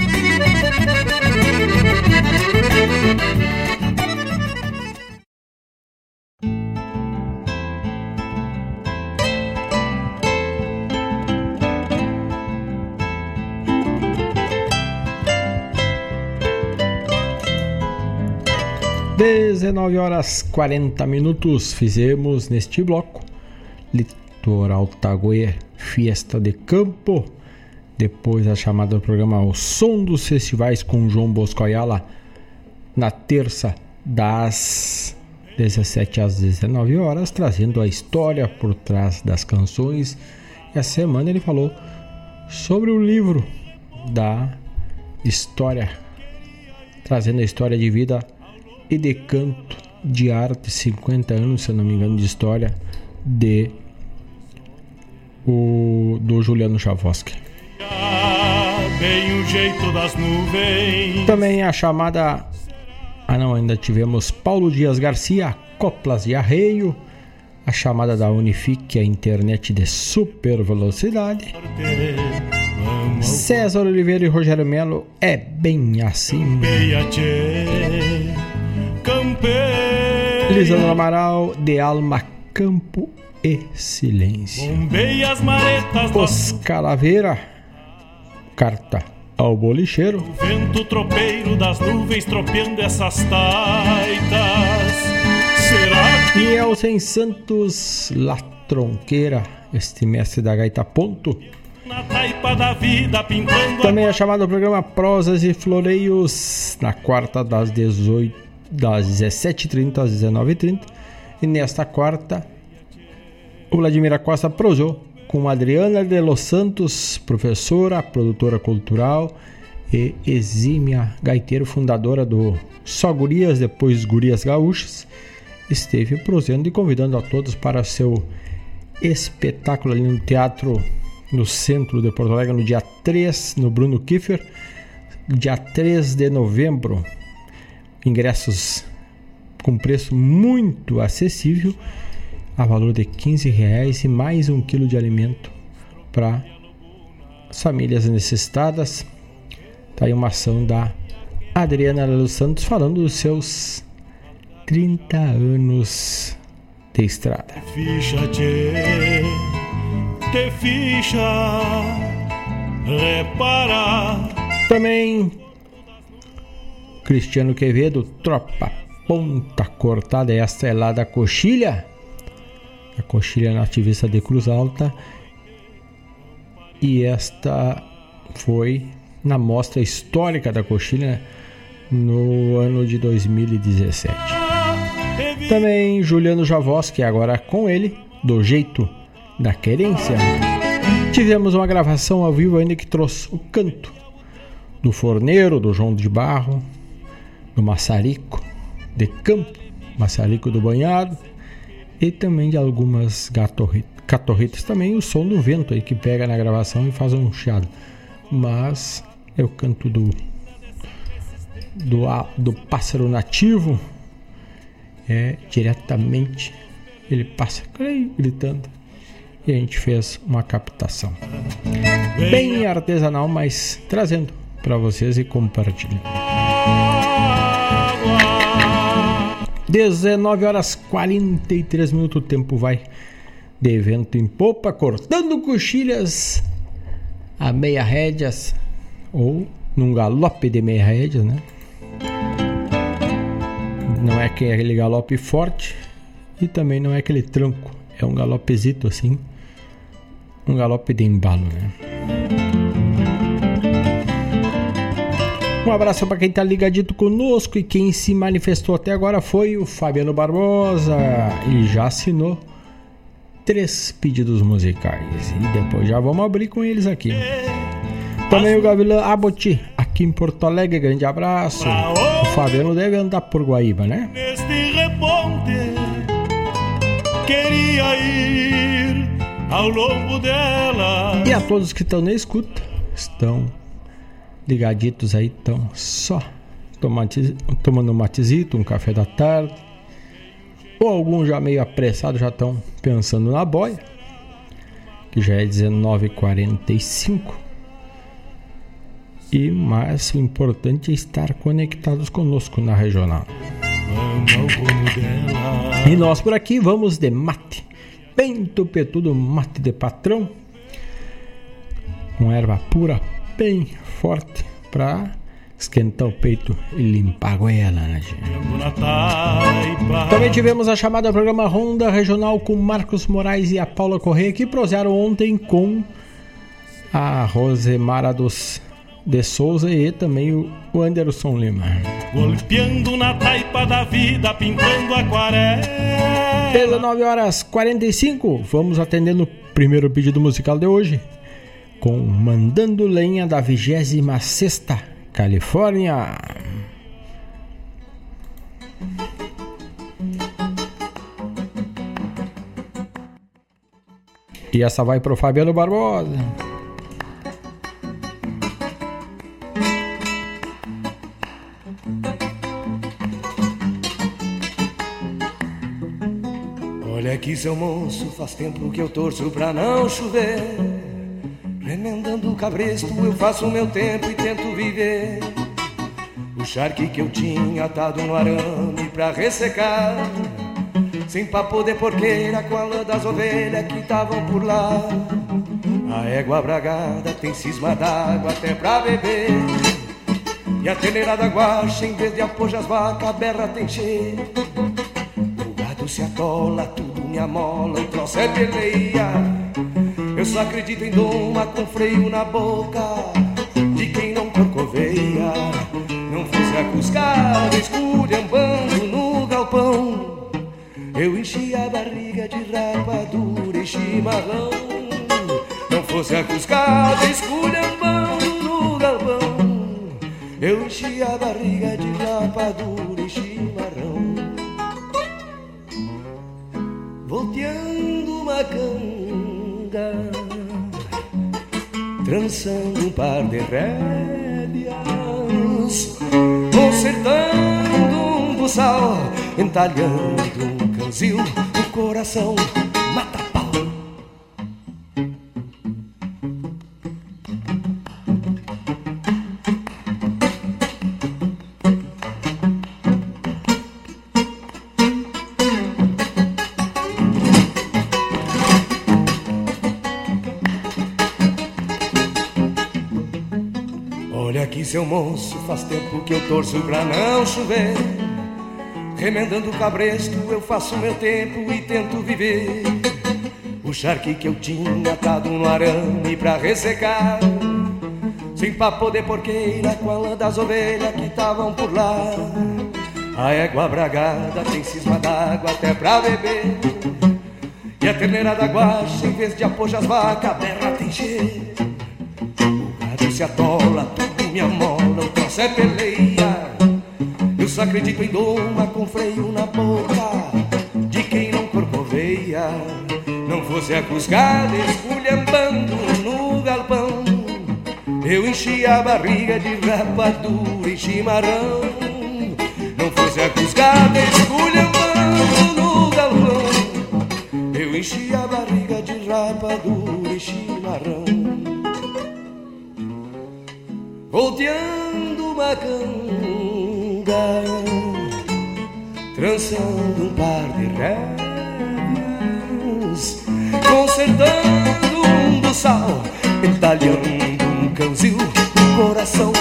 Dezenove horas 40 minutos fizemos neste bloco Litoral Taguer Fiesta de Campo depois a chamada do programa O Som dos Festivais com João Bosco Ayala na terça das 17 às 19 horas, trazendo a história por trás das canções. E a semana ele falou sobre o livro da história, trazendo a história de vida e de canto de arte, 50 anos, se eu não me engano, de história de o do Juliano Chavoski. Também a chamada. Ah, não, ainda tivemos Paulo Dias Garcia, Coplas de Arreio. A chamada da Unifique, a internet de super velocidade. César Oliveira e Rogério Melo é bem assim. Lisandro Amaral, de Alma, Campo e Silêncio. Os Calaveira, carta ao bolicheiro. O vento tropeiro das nuvens tropeando essas taitas. Será que. E Elsen Santos, La Tronqueira, este mestre da gaita ponto. Vida. Também é chamado o programa Prosas e Floreios, na quarta das 18, das 17h30 às 19h30. E nesta quarta, o Vladimir Costa prosou com Adriana de Los Santos, professora, produtora cultural e exímia gaiteiro, fundadora do Só Gurias, depois Gurias Gaúchas, esteve prosendo e convidando a todos para seu espetáculo ali no Teatro no centro de Porto Alegre, no dia 3, no Bruno Kiefer, dia 3 de novembro. Ingressos com preço muito acessível a valor de 15 reais e mais um quilo de alimento para famílias necessitadas. Tá aí uma ação da Adriana dos Santos falando dos seus 30 anos de estrada. Ficha, tchê, te ficha, repara. Também Cristiano Quevedo, tropa ponta cortada, esta é lá da coxilha, a coxilha nativista de Cruz Alta. E esta foi na mostra histórica da coxilha no ano de 2017. Também Juliano Javoski, agora com ele, do jeito da querência. Tivemos uma gravação ao vivo ainda que trouxe o canto do forneiro, do João de Barro, do maçarico de campo, maçarico do banhado e também de algumas catorritas. Também o som do vento aí que pega na gravação e faz um chiado. Mas é o canto do, do, do pássaro nativo, é diretamente ele passa gritando e a gente fez uma captação bem artesanal, mas trazendo para vocês e compartilhando. 19 horas 43 minutos, o tempo vai de vento em popa, cortando coxilhas a meia rédeas ou num galope de meia rédeas, né? Não é aquele galope forte e também não é aquele tranco, é um galopezito assim, um galope de embalo, né? Um abraço para quem está ligadito conosco e quem se manifestou até agora foi o Fabiano Barbosa e já assinou três pedidos musicais. E depois já vamos abrir com eles aqui. Também o Gavilã Aboti, aqui em Porto Alegre, grande abraço. O Fabiano deve andar por Guaíba, né? Neste reponte, queria ir ao longo dela. E a todos que estão na escuta, estão ligaditos aí, estão só tomando um matezito, um café da tarde. Ou alguns já meio apressados já estão pensando na boia, que já é 19h45. E mas o importante é estar conectados conosco na regional. E nós por aqui vamos de mate, bem tupetudo mate de patrão, com erva pura, bem forte para esquentar o peito e limpar a goela, né? Também tivemos a chamada ao programa Ronda Regional com Marcos Moraes e a Paula Correia, que prosearam ontem com a Rosemara dos de Souza e também o Anderson Lima. Golpeando na taipa da vida, pintando aquarela. 19 horas 45, vamos atendendo o primeiro pedido musical de hoje com Mandando Lenha da 26 Califórnia. E essa vai pro Fabiano Barbosa. Olha aqui, seu moço, faz tempo que eu torço pra não chover. Remendando o cabresto, eu faço o meu tempo e tento viver. O charque que eu tinha atado no arame pra ressecar. Sem papo de porqueira com a lã das ovelhas que estavam por lá. A égua bragada tem cisma d'água até pra beber. E a teneirada guacha, em vez de apojar as vacas, a berra tem cheio. O gado se atola, tudo me amola, o troço é peleia. Eu só acredito em doma com freio na boca de quem não corcoveia. Não fosse a cuscada esculhambando no galpão. Eu enchi a barriga de rapadura e chimarrão. Não fosse a cuscada esculhambando no galpão. Eu enchi a barriga de rapadura e chimarrão. Volteando uma cama trançando um par de rédeas, consertando um buçal, entalhando um canzil, o coração mata moço, faz tempo que eu torço pra não chover. Remendando o cabresto, eu faço meu tempo e tento viver. O charque que eu tinha atado no arame pra ressecar. Sem papo de porqueira com a lã das ovelhas que estavam por lá. A égua bragada tem cisma d'água até pra beber. E a terneira da guacha, em vez de apojar as vacas, berra tem jeito. O gado se atola, me amola, o troço é peleia. Eu só acredito em doma com freio na boca de quem não corcoveia. Não fosse a cuscada esculhambando no galpão, eu enchia a barriga de rapadura e chimarrão. Não fosse a cuscada esculhambando no galpão, eu enchia a barriga de rapadura Canga, trançando um par de rédeas, consertando um sal, entalhando um canzil, coração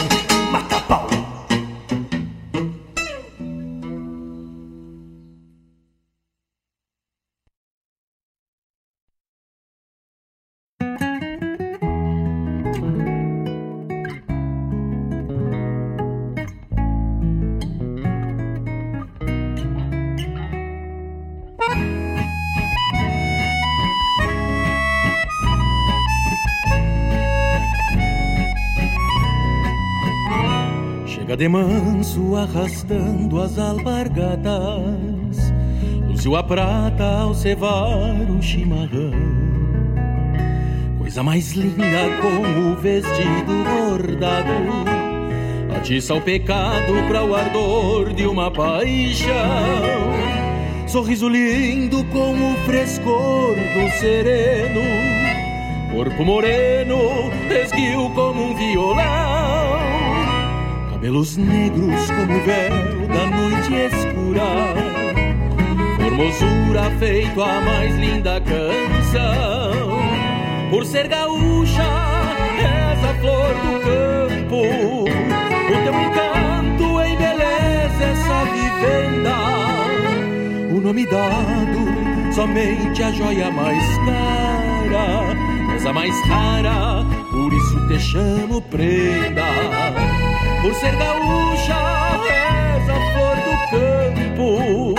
de manso arrastando as alpargatas Luziu a prata ao cevar o chimarrão. Coisa mais linda com o vestido bordado. Atiça o pecado para o ardor de uma paixão. Sorriso lindo com o frescor do sereno. Corpo moreno, esguio como um violão Cabelos negros como o véu da noite escura. Formosura feito a mais linda canção. Por ser gaúcha, és a flor do campo. O teu encanto embeleza essa vivenda. O nome dado, somente a joia mais cara. És a mais rara, por isso te chamo prenda por ser gaúcha, és a flor do campo.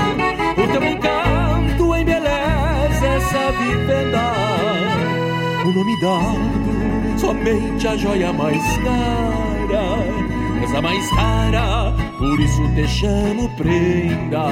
O teu encanto embeleza essa vivenda. O nome dado, somente a joia mais cara. És a mais rara, por isso te chamo prenda.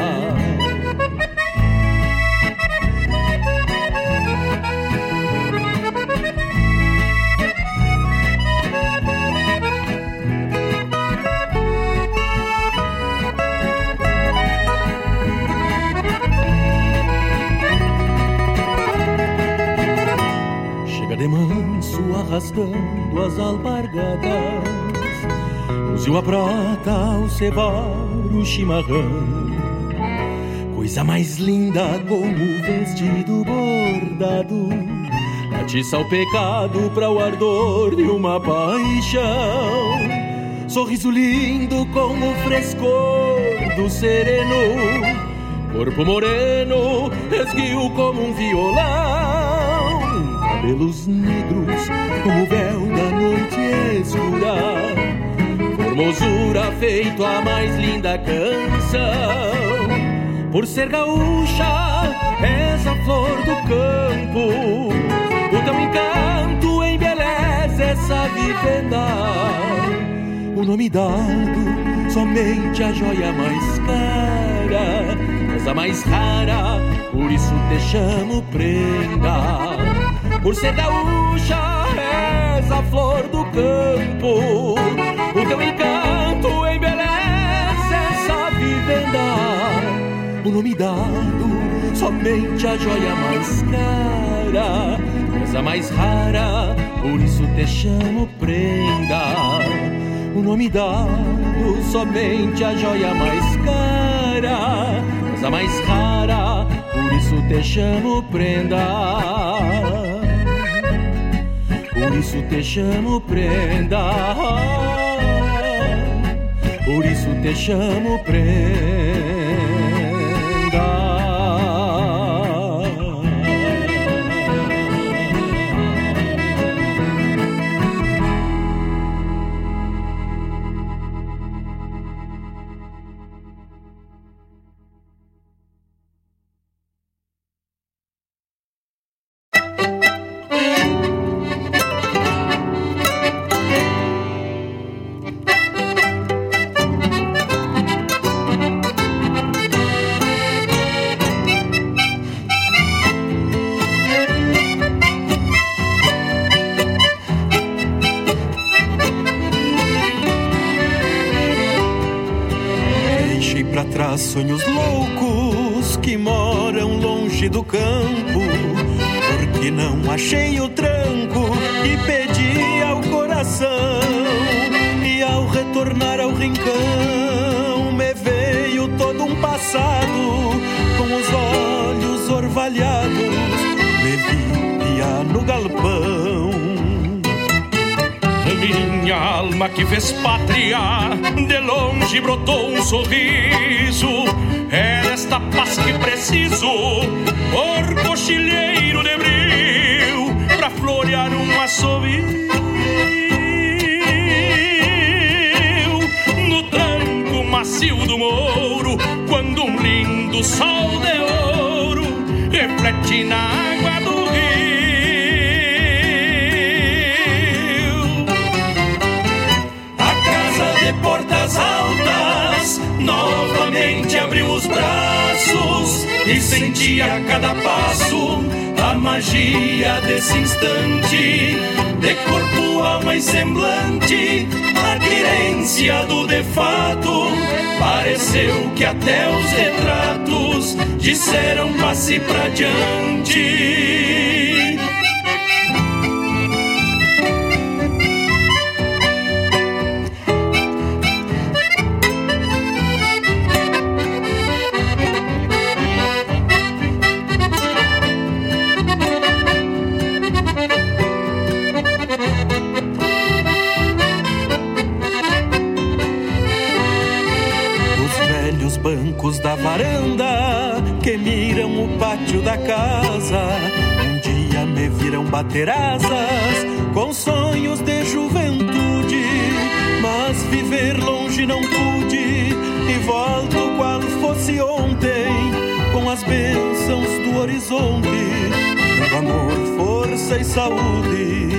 Arrastando as alpargatas Luziu a prata ao cevar o chimarrão. Coisa mais linda como o vestido bordado Atiça o pecado para o ardor de uma paixão. Sorriso lindo com o frescor do sereno Corpo moreno, esguio como um violão cabelos negros como o véu da noite escura. Formosura feito a mais linda canção. Por ser gaúcha, és a flor do campo. O teu encanto embeleza essa vivenda. O nome dado, somente a joia mais cara. És a mais rara, por isso te chamo prenda por ser gaúcha, és a flor do campo. O teu encanto embeleza essa vivenda. O nome dado, somente a joia mais cara. És a mais rara, por isso te chamo prenda. O nome dado, somente a joia mais cara. És a mais rara, por isso te chamo prenda por isso te chamo prenda. Por isso te chamo prenda. Da varanda que miram o pátio da casa. Um dia me viram bater asas com sonhos de juventude, mas viver longe não pude e volto qual fosse ontem com as bênçãos do horizonte, do amor, força e saúde.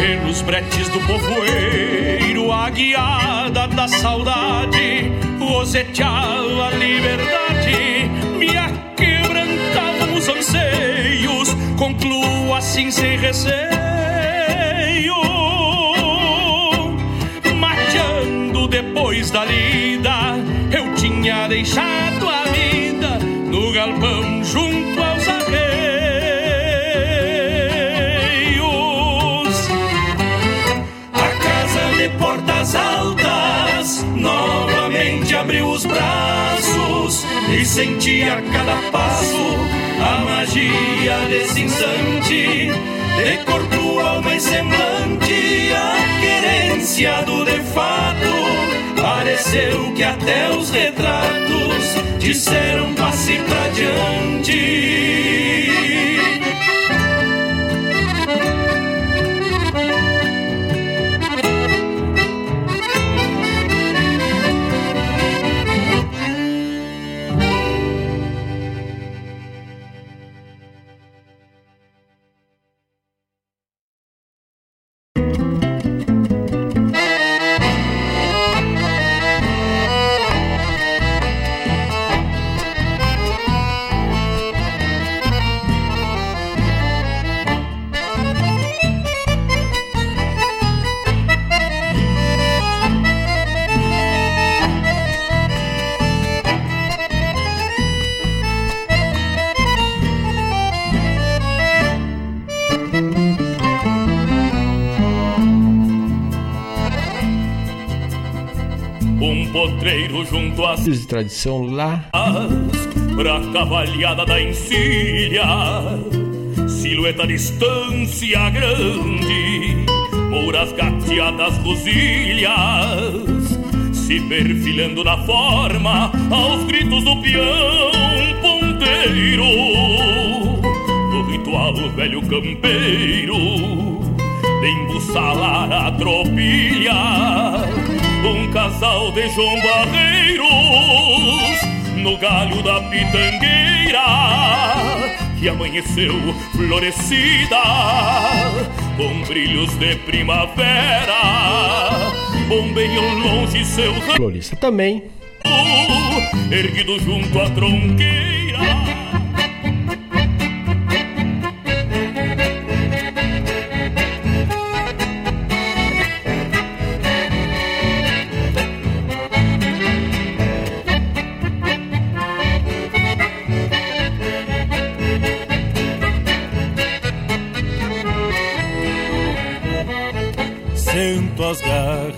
Pelos bretes do povoeiro, a guiada da saudade, roseteava a liberdade, me aquebrantavam os anseios, concluo assim sem receio, mateando depois da lida, eu tinha deixado a vida no galpão sentia a cada passo a magia desse instante, de corpo, alma e semblante, a querência do de fato. Pareceu que até os retratos disseram passe pra diante. De tradição lá. Pra cavalhada da encilha, silhueta distância grande, puras gateadas rosilhas, se perfilando na forma aos gritos do peão ponteiro, do ritual velho campeiro, de embussalar a um casal de João Barreiros no galho da pitangueira que amanheceu florescida com brilhos de primavera. Bombeiam longe seu Florista também. Erguido junto à tronqueira.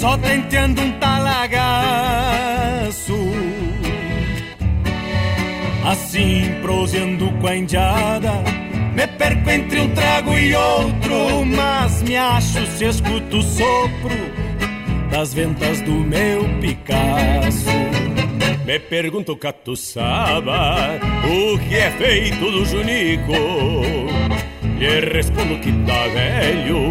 só tenteando um talagaço. Assim, proseando com a indiada, me perco entre um trago e outro, mas me acho se escuto o sopro das ventas do meu Picasso. Me pergunto, catuçaba, o que é feito do Junico? E respondo que tá velho,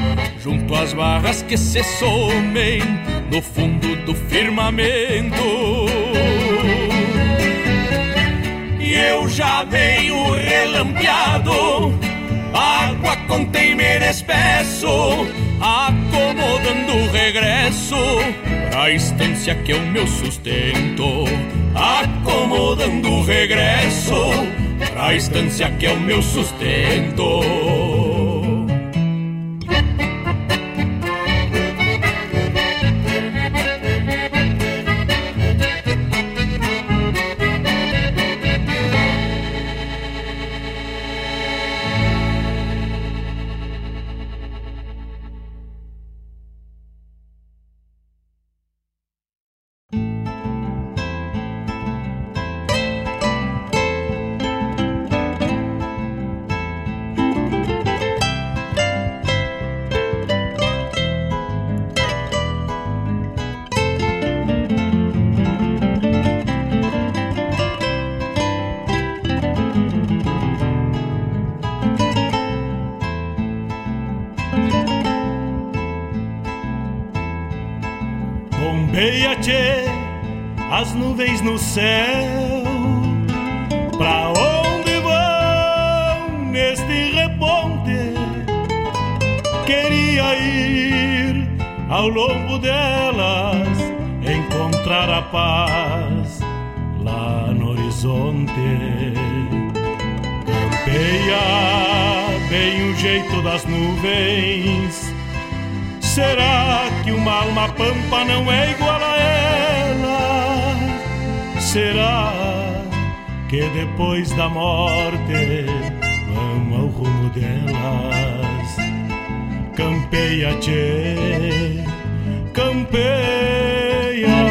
junto às barras que se somem no fundo do firmamento. E eu já venho relampeado, água com temer espesso, acomodando o regresso pra estância que é o meu sustento acomodando o regresso pra estância que é o meu sustento. Jeito das nuvens Será que uma alma pampa não é igual a ela? Será que depois da morte vão ao rumo delas? Campeia, tchê, campeia.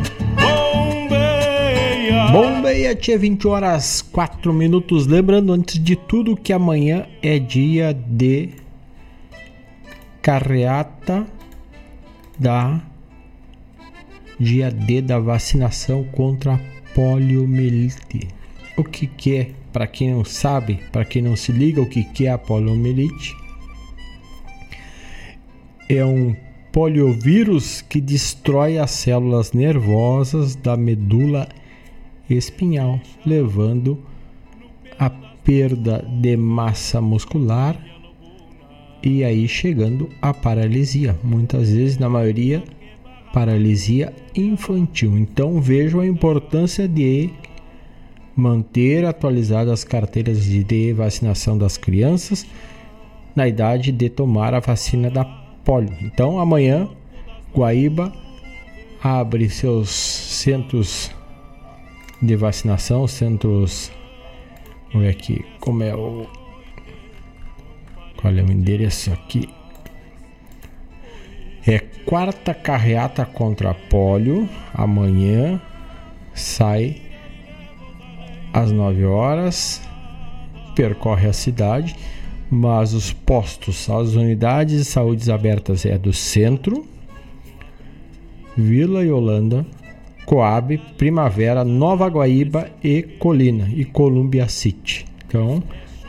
bombeia. Bombeia, tchê, 20 horas 4 minutos. Lembrando, antes de tudo, que amanhã é dia de carreata da dia D da vacinação contra a poliomielite. O que, que é, para quem não sabe, para quem não se liga, o que, que é a poliomielite? É um poliovírus que destrói as células nervosas da medula espinhal, levando a perda de massa muscular e aí chegando à paralisia, muitas vezes, na maioria, paralisia infantil. Então vejam a importância de manter atualizadas as carteiras de vacinação das crianças na idade de tomar a vacina da polio. Então amanhã Guaíba abre seus centros de vacinação, centros Vamos ver aqui como é o Olha o endereço aqui. É quarta carreata contra pólio. Amanhã sai às 9 horas. Percorre a cidade. Mas os postos, as unidades de saúde abertas é do centro, Vila e Holanda, Coab, Primavera, Nova Guaíba e Colina e Columbia City. Então,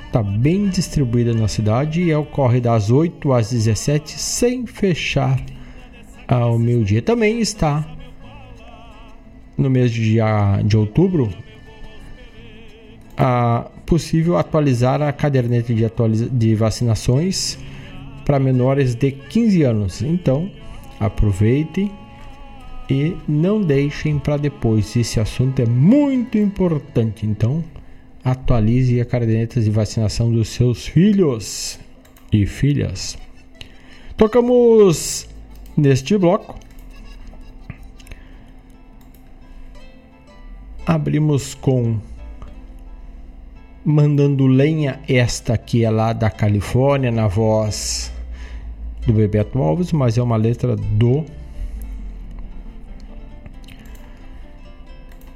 está bem distribuída na cidade e ocorre das 8 às 17 sem fechar ao meio-dia. Também está no mês de, de outubro a possível atualizar a caderneta de, atualiza de vacinações para menores de 15 anos. Então, aproveitem e não deixem para depois. Esse assunto é muito importante. Então, atualize a caderneta de vacinação dos seus filhos e filhas. Tocamos neste bloco. Abrimos com Mandando Lenha, esta que é lá da Califórnia, na voz do Bebeto Alves, mas é uma letra do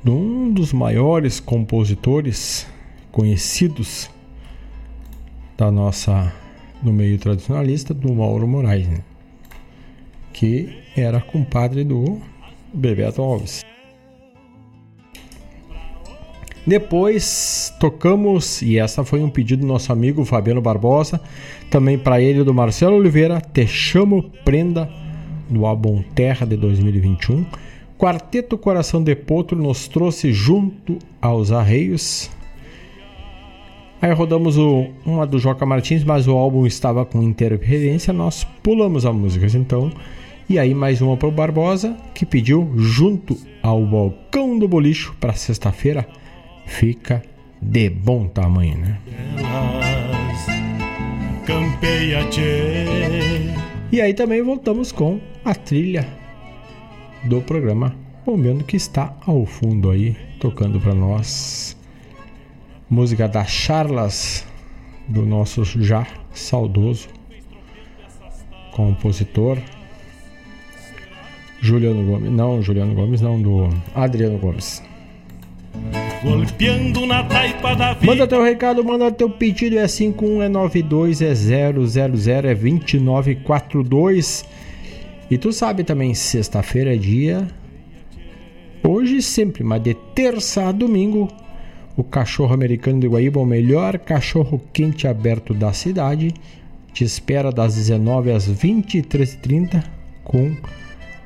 de um dos maiores compositores conhecidos da nossa no meio tradicionalista do Mauro Moraes, né? que era compadre do Bebeto Alves. Depois tocamos, e essa foi um pedido do nosso amigo Fabiano Barbosa, também para ele do Marcelo Oliveira, Te Chamo Prenda, do álbum Terra de 2021. Quarteto Coração de Potro nos trouxe junto aos Arreios, Aí rodamos o, uma do Joca Martins, mas o álbum estava com interferência, nós pulamos a música, então. E aí mais uma para o Barbosa, que pediu junto ao balcão do bolicho para sexta-feira. Fica de bom tamanho, né? E aí também voltamos com a trilha do programa Bombeando que está ao fundo aí, tocando para nós música da Charlas, do nosso já saudoso compositor Juliano Gomes, não Juliano Gomes, não, do Adriano Gomes. golpeando na taipa da vida. Manda teu recado, manda teu pedido, é 51, é 92, é 000, é 2942. E tu sabe também, sexta-feira é dia. Hoje sempre, mas de terça a domingo, o cachorro americano de Guaíba, o melhor cachorro quente aberto da cidade, te espera das 19 às 23h30 com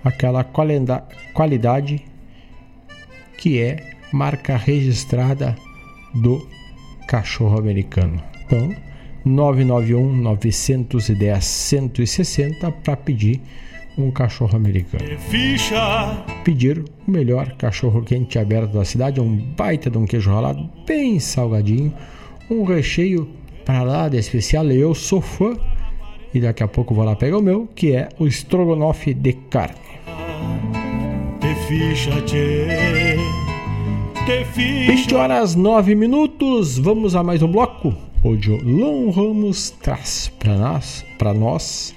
aquela qualidade que é marca registrada do cachorro americano. Então, 991 910 160 para pedir um cachorro americano. Ficha. Pedir o melhor cachorro quente aberto da cidade, um baita de um queijo ralado bem salgadinho, um recheio para lá de especial. Eu sou fã e daqui a pouco vou lá pegar o meu, que é o estrogonofe de carne. Te ficha, tchê. 20 horas 9 minutos, vamos a mais um bloco. Hoje o Lon Ramos traz para nós, para nós,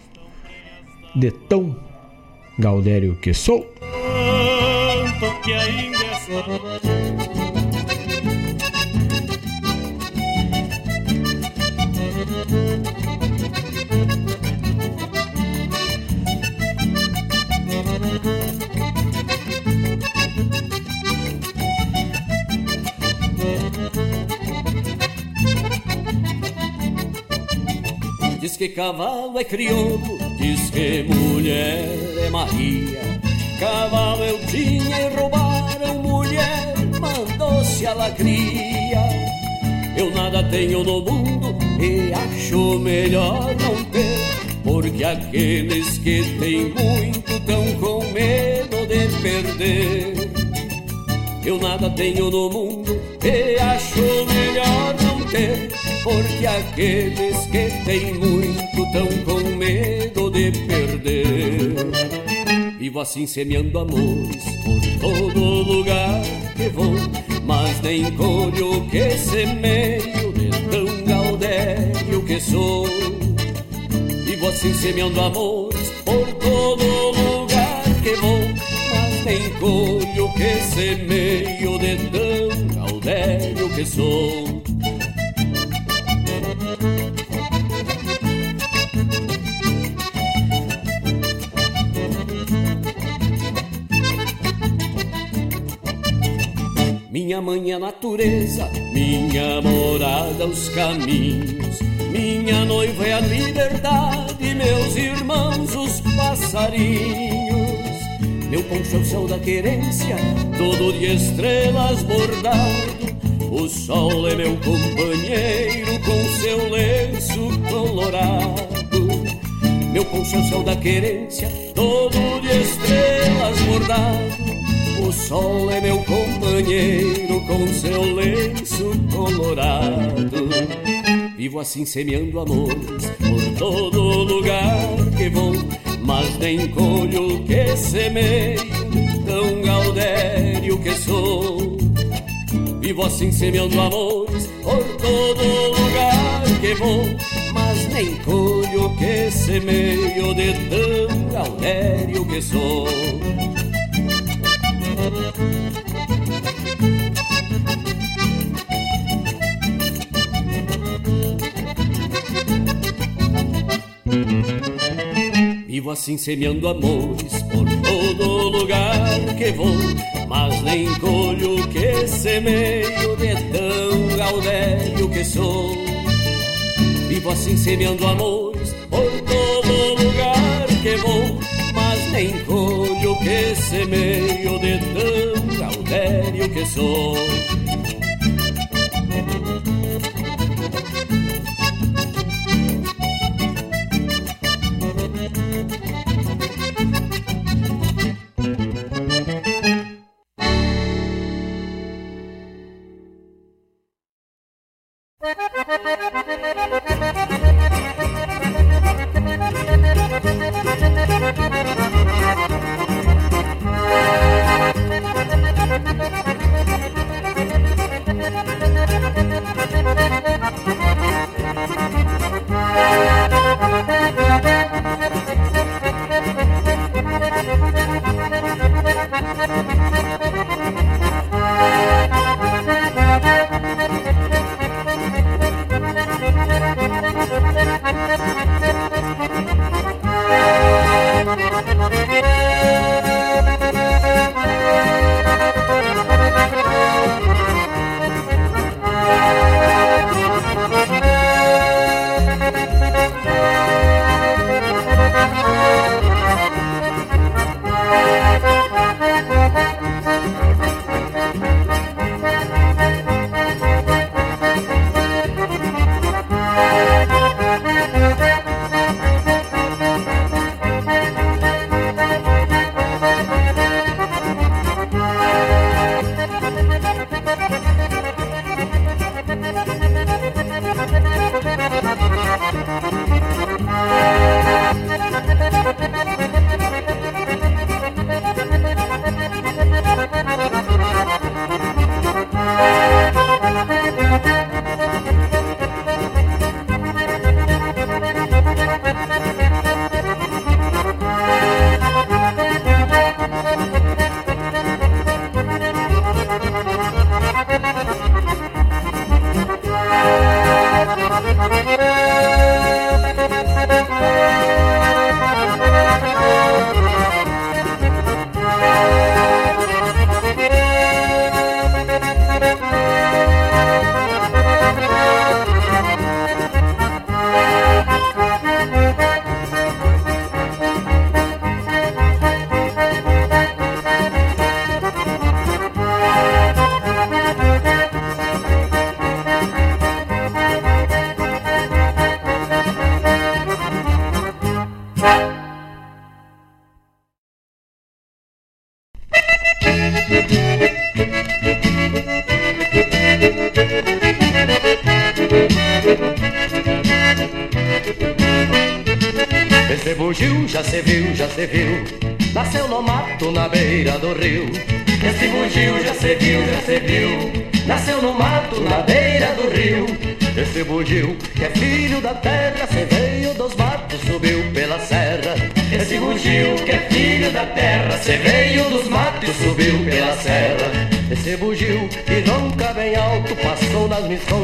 de tão Gaudério que sou. É Diz que cavalo é crioulo, diz que mulher é Maria. Cavalo eu tinha e roubaram mulher, mandou-se a lacria. Eu nada tenho no mundo e acho melhor não ter, porque aqueles que têm muito tão com medo de perder. Eu nada tenho no mundo e acho melhor não ter porque aqueles que têm muito tão com medo de perder. Vivo assim semeando amores por todo lugar que vou, mas nem colho que semeio de tão gaudério que sou. Vivo assim semeando amores por todo lugar que vou, mas nem colho que semeio de tão gaudério que sou. Minha mãe é a natureza, minha morada os caminhos, minha noiva é a liberdade, meus irmãos os passarinhos. Meu poncho é o céu da querência, todo de estrelas bordado. O sol é meu companheiro com seu lenço colorado. Meu poncho é o céu da querência, todo de estrelas bordado. O sol é meu companheiro com seu lenço colorado. Vivo assim semeando amores por todo lugar que vou, mas nem colho que semeio, tão gaudério que sou. Vivo assim semeando amores por todo lugar que vou, mas nem colho que semeio de tão gaudério que sou. Vivo assim semeando amores por todo lugar que vou, mas nem colho que semeio de tão gaudério que sou. Vivo assim semeando amores por todo lugar que vou, mas nem colho que semeio de tão gaudério que sou.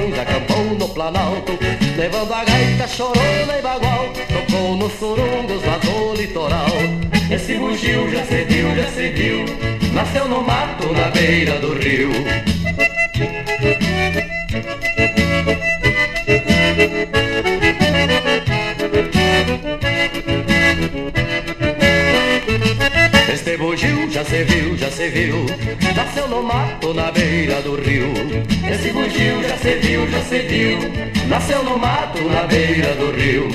Nas missões, acampou no planalto Levando a gaita chorona e bagual Tocou nos surungos lá do litoral. Esse bugio já se viu, já se viu Nasceu no mato na beira do rio já se viu, já se viu. Nasceu no mato na beira do rio. Esse bugio já se viu, já se viu. Nasceu no mato na beira do rio.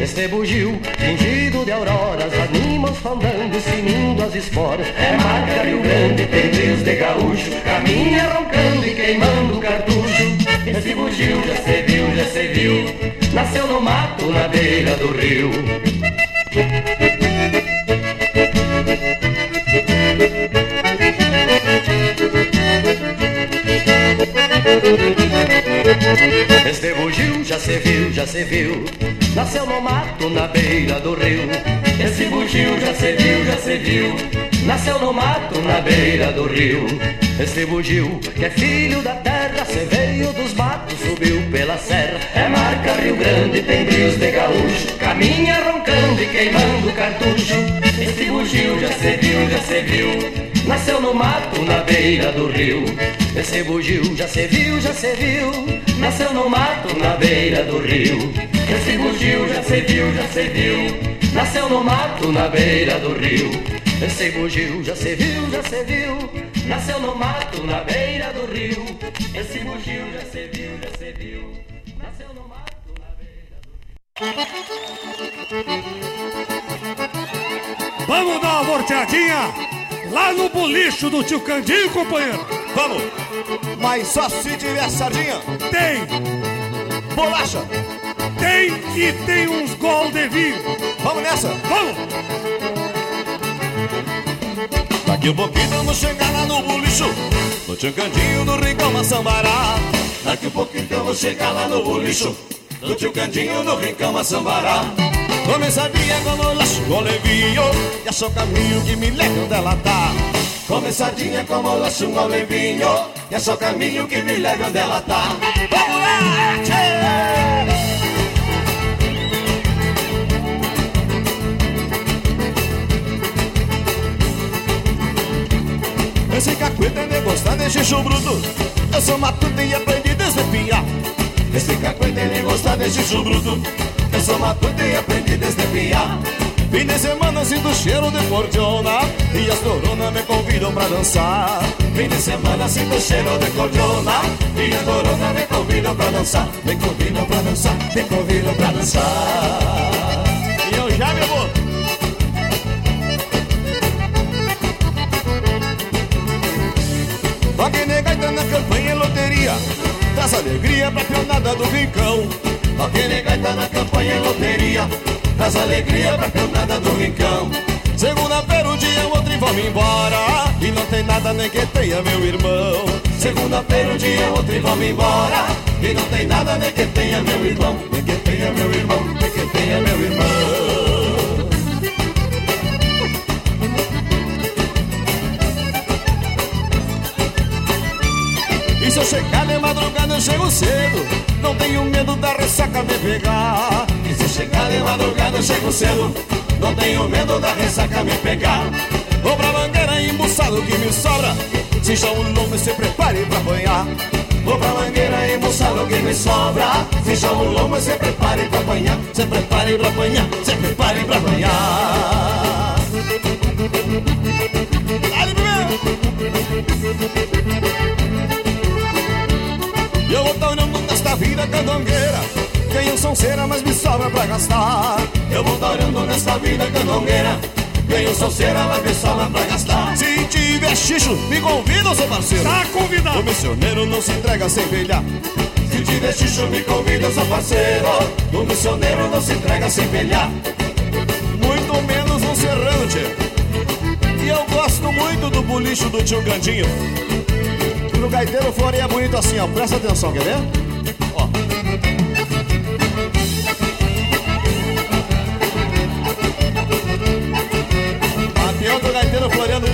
Este bugio, fingido de auroras Animam fandangos, sinindo as esporas. É marca Rio Grande, rios de gaúcho Caminha roncando e queimando cartucho. Esse bugio já se viu, já se viu. Nasceu no mato na beira do rio Este bugio já se viu, já se viu. Nasceu no mato na beira do rio. Esse bugio já se viu, já se viu. Nasceu no mato na beira do rio. Esse bugio que é filho da terra Se veio dos matos, subiu pela serra. É marca Rio Grande, tem brios de gaúcho. Caminha roncando e queimando cartucho. Esse bugio já se viu, já se viu. Nasceu no mato na beira do rio Esse bugio já se viu, já se viu Nasceu no mato na beira do rio. Esse bugio já se viu, já se viu Nasceu no mato na beira do rio. Esse bugio já se viu, já se viu Nasceu no mato na beira do rio. Esse bugio já se viu, já se viu Nasceu no mato na beira do rio. Vamos dar uma volteadinha lá no bolicho do tio Candinho, companheiro. Vamos. Mas só se tiver sardinha. Tem. Bolacha. Tem e tem uns gol de vinho. Vamos nessa. Vamos. Daqui um pouquinho vamos chegar lá no bolicho No tio Candinho, no Rincão Maçambará Daqui um pouquinho vamos chegar lá no bolicho No tio Candinho, no Rincão Maçambará Começadinha com molacho, com levinho E achou caminho que me leva onde ela tá. Começadinha com molacho, com levinho E achou caminho que me leva onde ela tá. Vamos lá, tchê! Esse cacuete me gosta de xixo bruto. Eu sou matuto e aprendi desde piá Esse cacuete me gosta de xixo bruto Eu sou matuto e aprendi desde piá Fim de semana sinto cheiro de cordiona E as coronas me convidam pra dançar. Fim de semana sinto cheiro de cordiona E as coronas me convidam pra dançar. Me convidam pra dançar, me convidam pra dançar. E eu já me vou Toque negaita na campanha e loteria. Traz alegria pra pionada do rincão Toque negaita na campanha e loteria. Traz alegria pra pionada do rincão. Segunda-feira o dia o outro e vamos embora. E não tem nada nem que tenha meu irmão. Segunda-feira o dia o outro e vamos embora. E não tem nada nem que tenha meu irmão. Nem que tenha meu irmão, nem que tenha meu irmão E se eu chegar de madrugada eu chego cedo. Não tenho medo da ressaca me pegar. E se eu chegar de madrugada eu chego cedo. Não tenho medo da ressaca me pegar. Vou pra mangueira embuçado que me sobra. Se já o lombo se prepare pra apanhar Vou pra mangueira embuçado que me sobra. Se já o lombo se prepare pra apanhar Se prepare pra apanhar, se prepare pra apanhar Dale, E vida candongueira Ganho sonceira, mas me sobra pra gastar Eu vou olhando nesta vida candongueira Ganho sonceira, mas me sobra pra gastar Se tiver xixo, me convida, seu parceiro. Tá convidado. O missioneiro não se entrega sem pelhar. Se tiver xixo, me convida, seu parceiro. O missioneiro não se entrega sem pelhar. Muito menos um serrano. E eu gosto muito do bolicho do tio Gandinho. No gaiteiro floreia bonito assim, ó. Presta atenção, quer ver? Outro gaiteiro floreando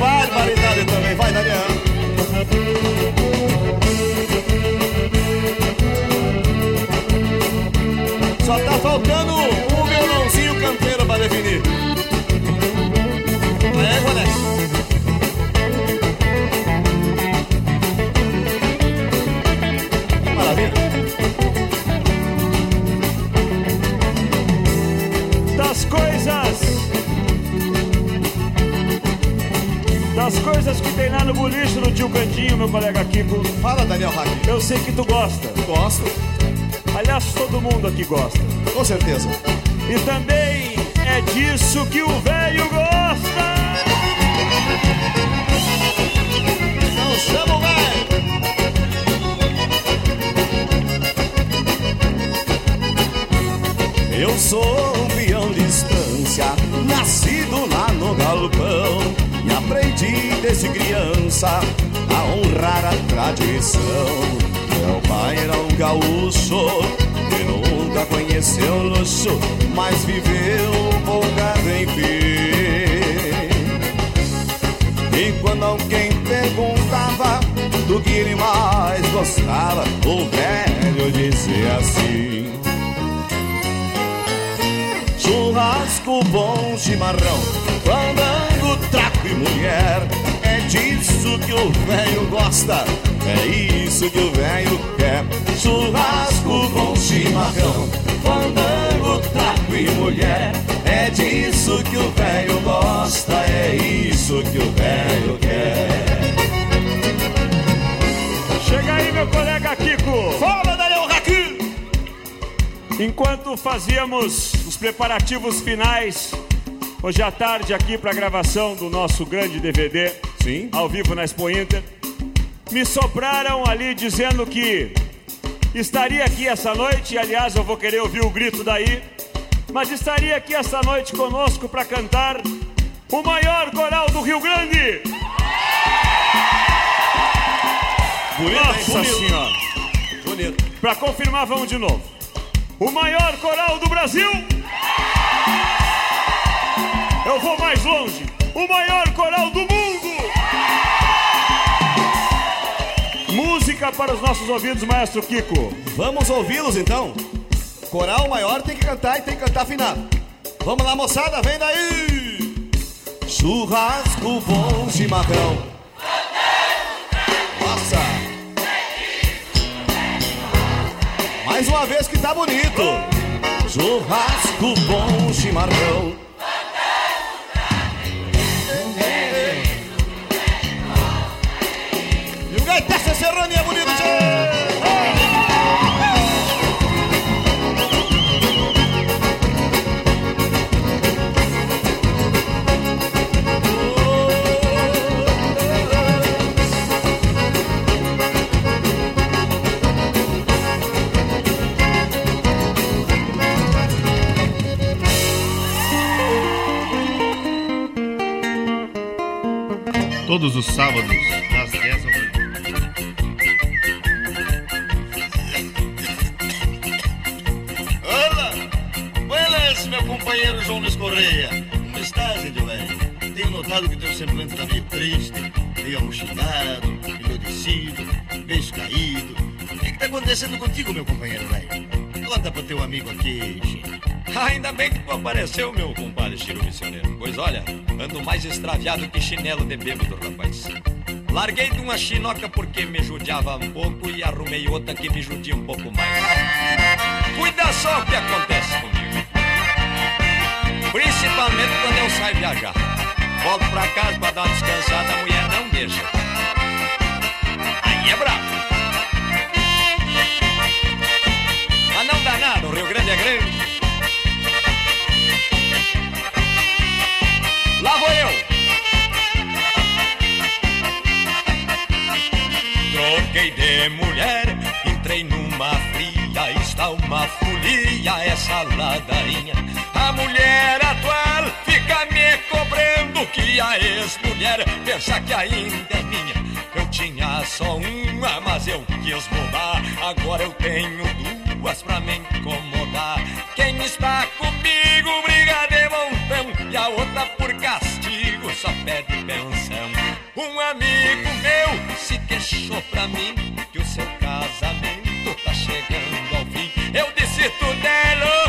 Das coisas que tem lá no boliche do tio Cantinho, meu colega Kiko. Fala, Daniel Hack. Eu sei que tu gosta. Gosto. Aliás, todo mundo aqui gosta. Com certeza. E também é disso que o velho gosta. Não chama o velho. Eu sou um peão de estância, nascido lá no galpão. Aprendi desde criança a honrar a tradição. Meu pai era um gaúcho que nunca conheceu luxo, mas viveu folgado em fim. E quando alguém perguntava do que ele mais gostava, o velho dizia assim: Churrasco bom, chimarrão, fandango, traco e mulher. É disso que o velho gosta, é isso que o velho quer. Churrasco bom, chimarrão, fandango, traco e mulher. É disso que o velho gosta, é isso que o velho quer. Chega aí, meu colega Kiko. Fala, Daniel Haki! Enquanto fazíamos os preparativos finais, hoje à tarde aqui para a gravação do nosso grande DVD, Sim. ao vivo na Expo Inter, me sopraram ali dizendo que estaria aqui essa noite, e, aliás, eu vou querer ouvir o grito daí, mas estaria aqui essa noite conosco para cantar o maior coral do Rio Grande. Bonito, Nossa? Bonito. Senhora! Bonito. Para confirmar, vamos de novo. O maior coral do Brasil. Eu vou mais longe. O maior coral do mundo. Música para os nossos ouvidos, maestro Kiko. Vamos ouvi-los então? Coral maior tem que cantar e tem que cantar afinado. Vamos lá, moçada, vem daí! Churrasco bom, chimarrão. Nossa! Mais uma vez que tá bonito. Churrasco bom, chimarrão. É bonito, Todos os sábados, Notado que teu semblante está meio triste, meio amochilado, envelhecido, beijo caído. O que está acontecendo contigo, meu companheiro velho? Conta pro teu amigo aqui, Chico. (laughs) Ainda bem que tu apareceu, meu compadre Chico Missioneiro. Pois olha, ando mais extraviado que chinelo de bêbado, rapaz. Larguei de uma chinoca porque me judiava um pouco e arrumei outra que me judia um pouco mais. Cuida só o que acontece comigo. Principalmente quando eu saio viajar. Volto pra casa pra dar uma descansada, a mulher não deixa. Aí é bravo. Mas não dá nada, o Rio Grande é grande. Lá vou eu. Troquei de mulher, entrei numa fria, está uma folia essa ladainha. A mulher atual fica me cobrando que a ex-mulher pensa que ainda é minha. Eu tinha só uma, mas eu quis mudar. Agora eu tenho duas pra me incomodar. Quem está comigo briga de montão e a outra por castigo só pede pensão. Um amigo meu se queixou pra mim que o seu casamento tá chegando ao fim. Eu disse tudo é louco,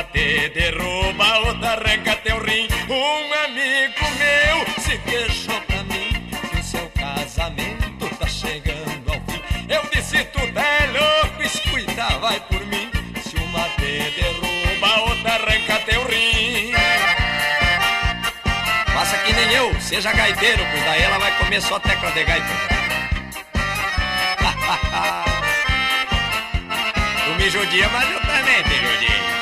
uma te derruba, outra arranca teu rim. Um amigo meu se queixou pra mim que o seu casamento tá chegando ao fim. Eu disse tudo é louco, escuta, vai por mim. Se uma te derruba, outra arranca teu rim. Faça que nem eu, seja gaiteiro, pois daí ela vai comer só tecla de gaita. (laughs) tu me judia, mas eu também te judia.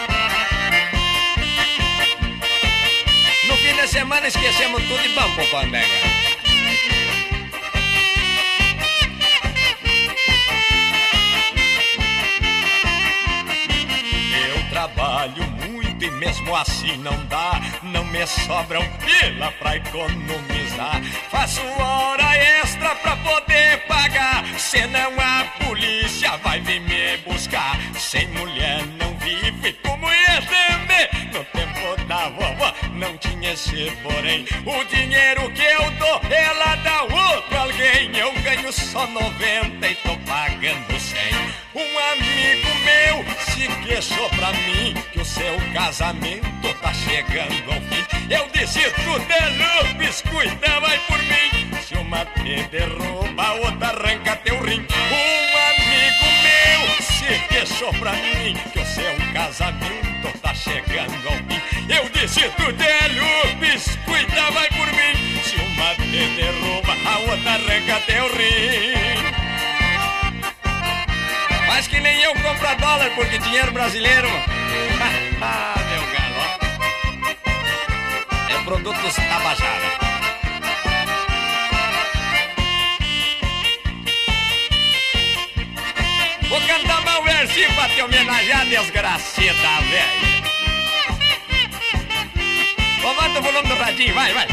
Semana esquecemos tudo e vamos pro Pambega. Eu trabalho muito e mesmo assim não dá. Não me sobram pila pra economizar. Faço hora extra pra poder pagar. Senão a polícia vai vir me buscar. Sem mulher não vive como ia também. No tempo da vovó não tinha esse porém. O dinheiro que eu dou, ela dá outro alguém. Eu ganho só 90 e tô pagando 100. Um amigo meu se queixou pra mim que o seu casamento tá chegando ao fim. Eu disse tudo é louco, escuta, vai por mim. Se uma te derruba, outra arranca teu rim. Queixou pra mim que o seu casamento tá chegando ao fim. Eu disse tudo é louco, escuta, vai por mim. Se uma te derruba, a outra arranca teu rim. Mas que nem eu compro dólar porque dinheiro brasileiro. (laughs) ah, meu galo. É produtos Tabajara. Versinho pra te homenagear, desgracida, velho. Levanta o volume do radinho, vai, vai.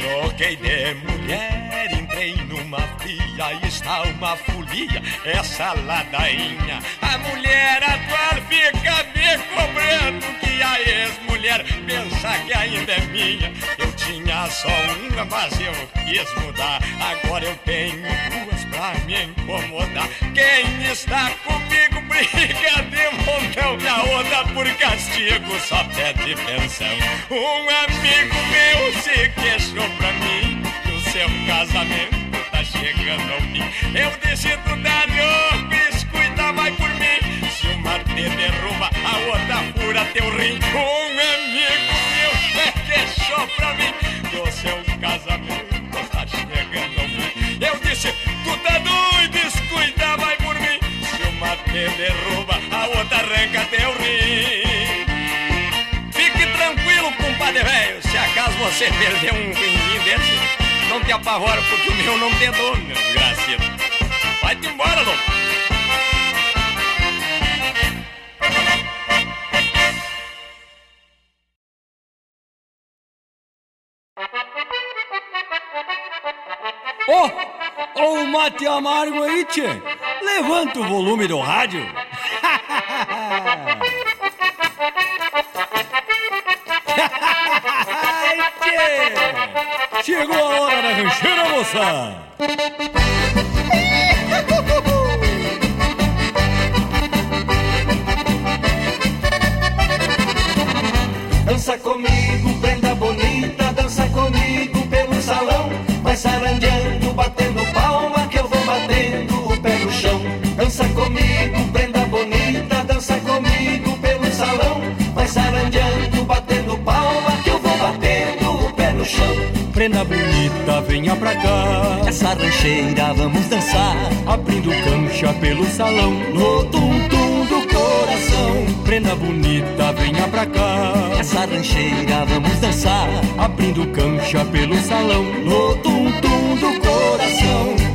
Troquei de mulher, entrei numa fria, está uma folia, essa ladainha. A mulher atual fica me cobrando que a ex-mulher pensa que ainda é minha. Eu tinha só uma, mas eu quis mudar. Agora eu tenho duas pra me incomodar. Quem está comigo briga de montão e a outra por castigo só pede pensão. Um amigo meu se queixou pra mim que o seu casamento tá chegando ao fim. Eu tudo é louco, escuta, vai por mim. Se uma te derruba, a outra fura teu rim. Um amigo meu se queixou pra mim que o seu casamento tá chegando ao fim. Eu disse, tu tá doido, escuta, vai por mim. Se uma te derruba, a outra arranca teu rim. Fique tranquilo, compadre velho. Se acaso você perder um rinzinho desse, não te apavora, porque o meu não tem dono, meu. Vai-te embora, louco. Ó, ó o mate amargo aí, tchê. Levanta o volume do rádio. Ai, (laughs) tchê. Chegou a hora da rancheira, moça. Dança comigo, prenda bonita, dança comigo pelo salão. Vai sarandeando, batendo palma, que eu vou batendo o pé no chão. Dança comigo, prenda bonita, dança comigo pelo salão. Vai sarandeando, batendo palma, que eu vou batendo o pé no chão. Prenda bonita, venha pra cá. Essa rancheira vamos dançar, Abrindo cancha pelo salão. no tum-tum do coração. Prenda bonita, venha pra cá. Essa rancheira vamos dançar, Abrindo cancha pelo salão. no tum-tum do coração.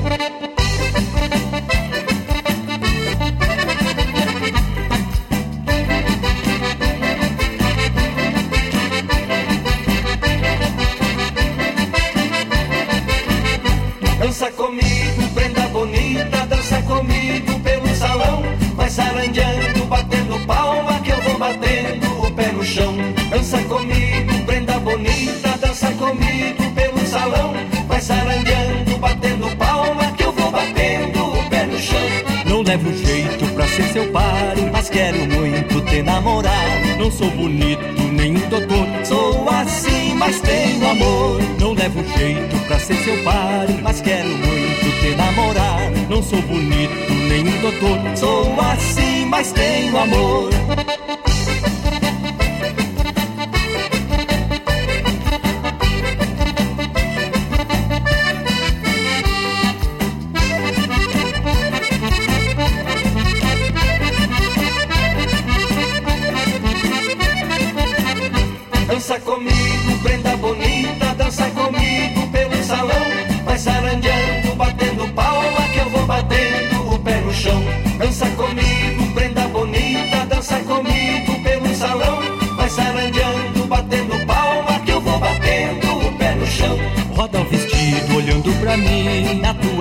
Namorar. Não sou bonito, nem um doutor, sou assim, mas tenho amor. Não levo jeito pra ser seu par, mas quero muito te namorar. Não sou bonito, nem um doutor, sou assim, mas tenho amor.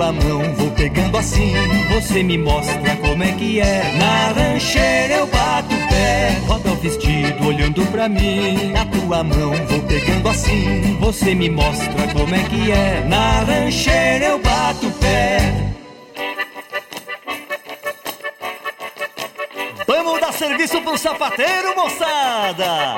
Tua mão vou pegando assim. Você me mostra como é que é. Na rancheira eu bato o pé. Roda o vestido olhando pra mim. Na tua mão vou pegando assim. Você me mostra como é que é. Na rancheira eu bato o pé. Vamos dar serviço pro sapateiro, moçada!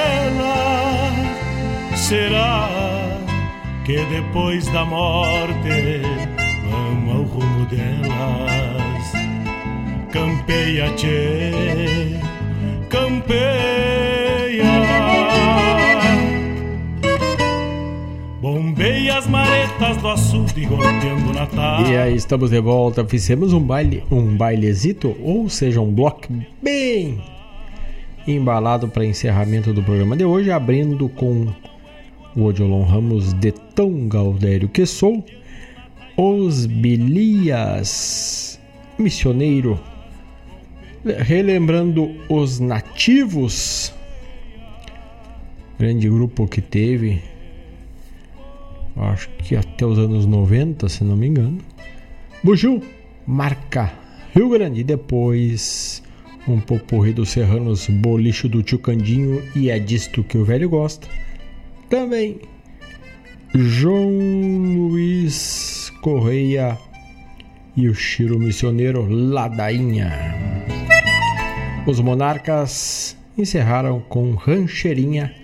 Será que depois da morte vamos ao rumo delas? Campeia, tchê, campeia. Bombei as maretas do açude golpeando na tarde. E aí estamos de volta. Fizemos um baile, um bailezito, ou seja, um bloco bem embalado para encerramento do programa de hoje, abrindo com o Odilon Ramos de Tão Galdério que sou, os Bilias, missioneiro, relembrando os nativos, grande grupo que teve, acho que até os anos 90, se não me engano. Buju, marca Rio Grande, depois um popurri dos serranos Bolicho do Tchucandinho e é disto que o velho gosta. Também João Luiz Correia e o Chiro Missioneiro Ladainha. Os monarcas encerraram com Rancheirinha,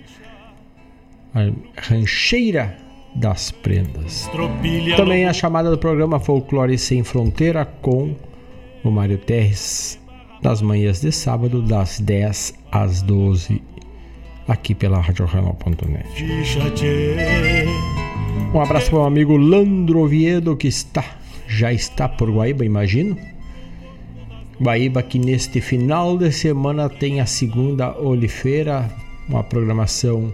a Rancheira das Prendas. Também a chamada do programa Folclore Sem Fronteira com o Mário Terres nas manhãs de sábado, das 10 às 12, aqui pela RadioRenal.net. Um abraço para o amigo Landro Oviedo, que está, já está por Guaíba, imagino. Guaíba que neste final de semana tem a segunda Olifeira, uma programação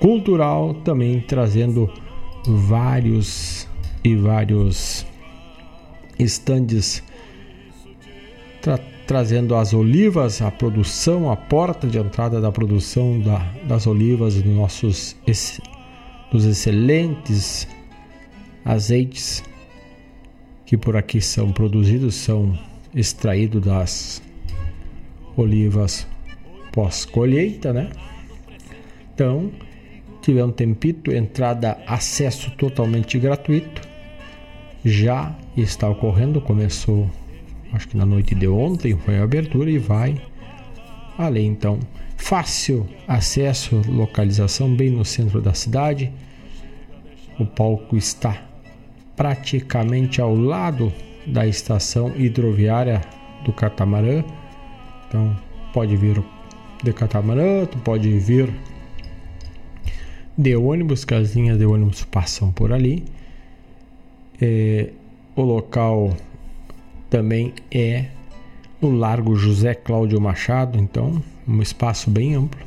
cultural também trazendo vários e vários estandes tra trazendo as olivas, a produção, a porta de entrada da produção da, das olivas, dos nossos dos excelentes azeites que por aqui são produzidos, são extraídos das olivas pós-colheita, né? Então, tiver um tempito, entrada, acesso totalmente gratuito. Já está ocorrendo, começou acho que na noite de ontem foi a abertura e vai além então fácil acesso, localização bem no centro da cidade. O palco está praticamente ao lado da estação hidroviária do Catamarã. Então pode vir de catamarã, tu pode vir de ônibus, que as linhas de ônibus passam por ali. É, o local também é no Largo José Cláudio Machado, então um espaço bem amplo,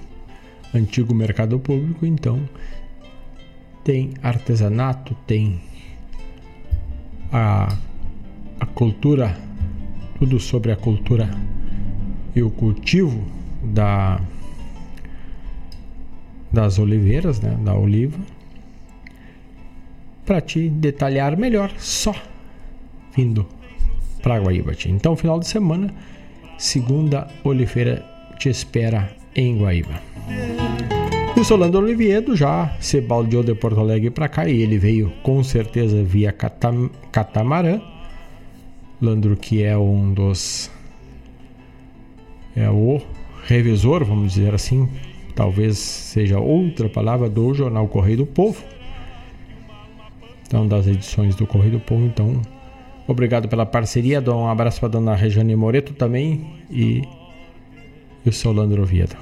antigo mercado público, então tem artesanato, tem a, a cultura, tudo sobre a cultura e o cultivo da das oliveiras, né, da oliva, para te detalhar melhor, só vindo para Guaíba. Então, final de semana, segunda Oliveira te espera em Guaíba. O Solando Oliviedo já se baldeou de Porto Alegre para cá e ele veio com certeza via Catam Catamarã. Landro que é um dos é o revisor, vamos dizer assim, talvez seja outra palavra do jornal Correio do Povo. Então, das edições do Correio do Povo, então, obrigado pela parceria. Dou um abraço para dona Regiane Moreto também e, e o seu Landro Oviedo.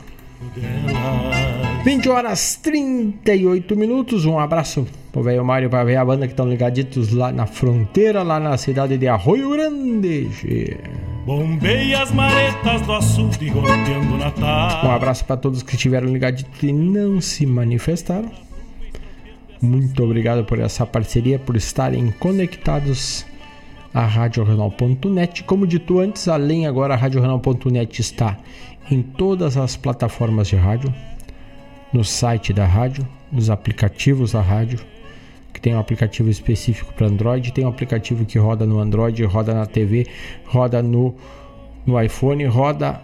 20 horas 38 minutos. Um abraço pro velho Mário para ver a banda que estão ligaditos lá na fronteira, lá na cidade de Arroio Grande. Bombei as maretas do açude golpeando na tarde. Um abraço para todos que estiveram ligaditos e não se manifestaram. Muito obrigado por essa parceria, por estarem conectados à RadioRenal.net. Como dito antes, além agora, a RadioRenal.net está em todas as plataformas de rádio, no site da rádio, nos aplicativos da rádio, que tem um aplicativo específico para Android, tem um aplicativo que roda no Android, roda na TV, roda no, no iPhone, roda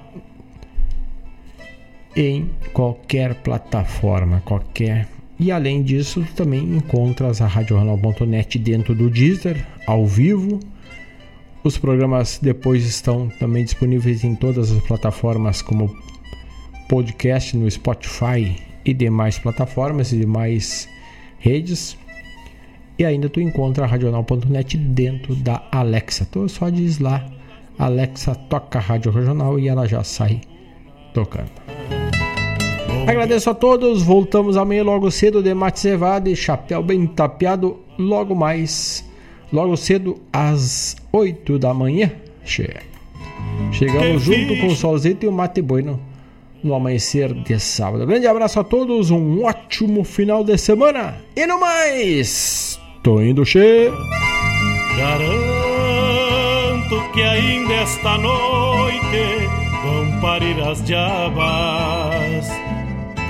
em qualquer plataforma, qualquer. E além disso, também encontras a RadioRenal.net dentro do Deezer, ao vivo. Os programas depois estão também disponíveis em todas as plataformas, como podcast no Spotify e demais plataformas e demais redes. E ainda tu encontra a radional.net dentro da Alexa. Tu só diz lá, Alexa toca Rádio Regional e ela já sai tocando. Agradeço a todos, voltamos amanhã logo cedo de mate cevado e chapéu bem tapeado, logo mais, logo cedo às 8 da manhã. Che. Chegamos junto com o solzito e o mate bueno no amanhecer de sábado. Grande abraço a todos, um ótimo final de semana e no mais! Tô indo che. Garanto que ainda esta noite vão parir as diabas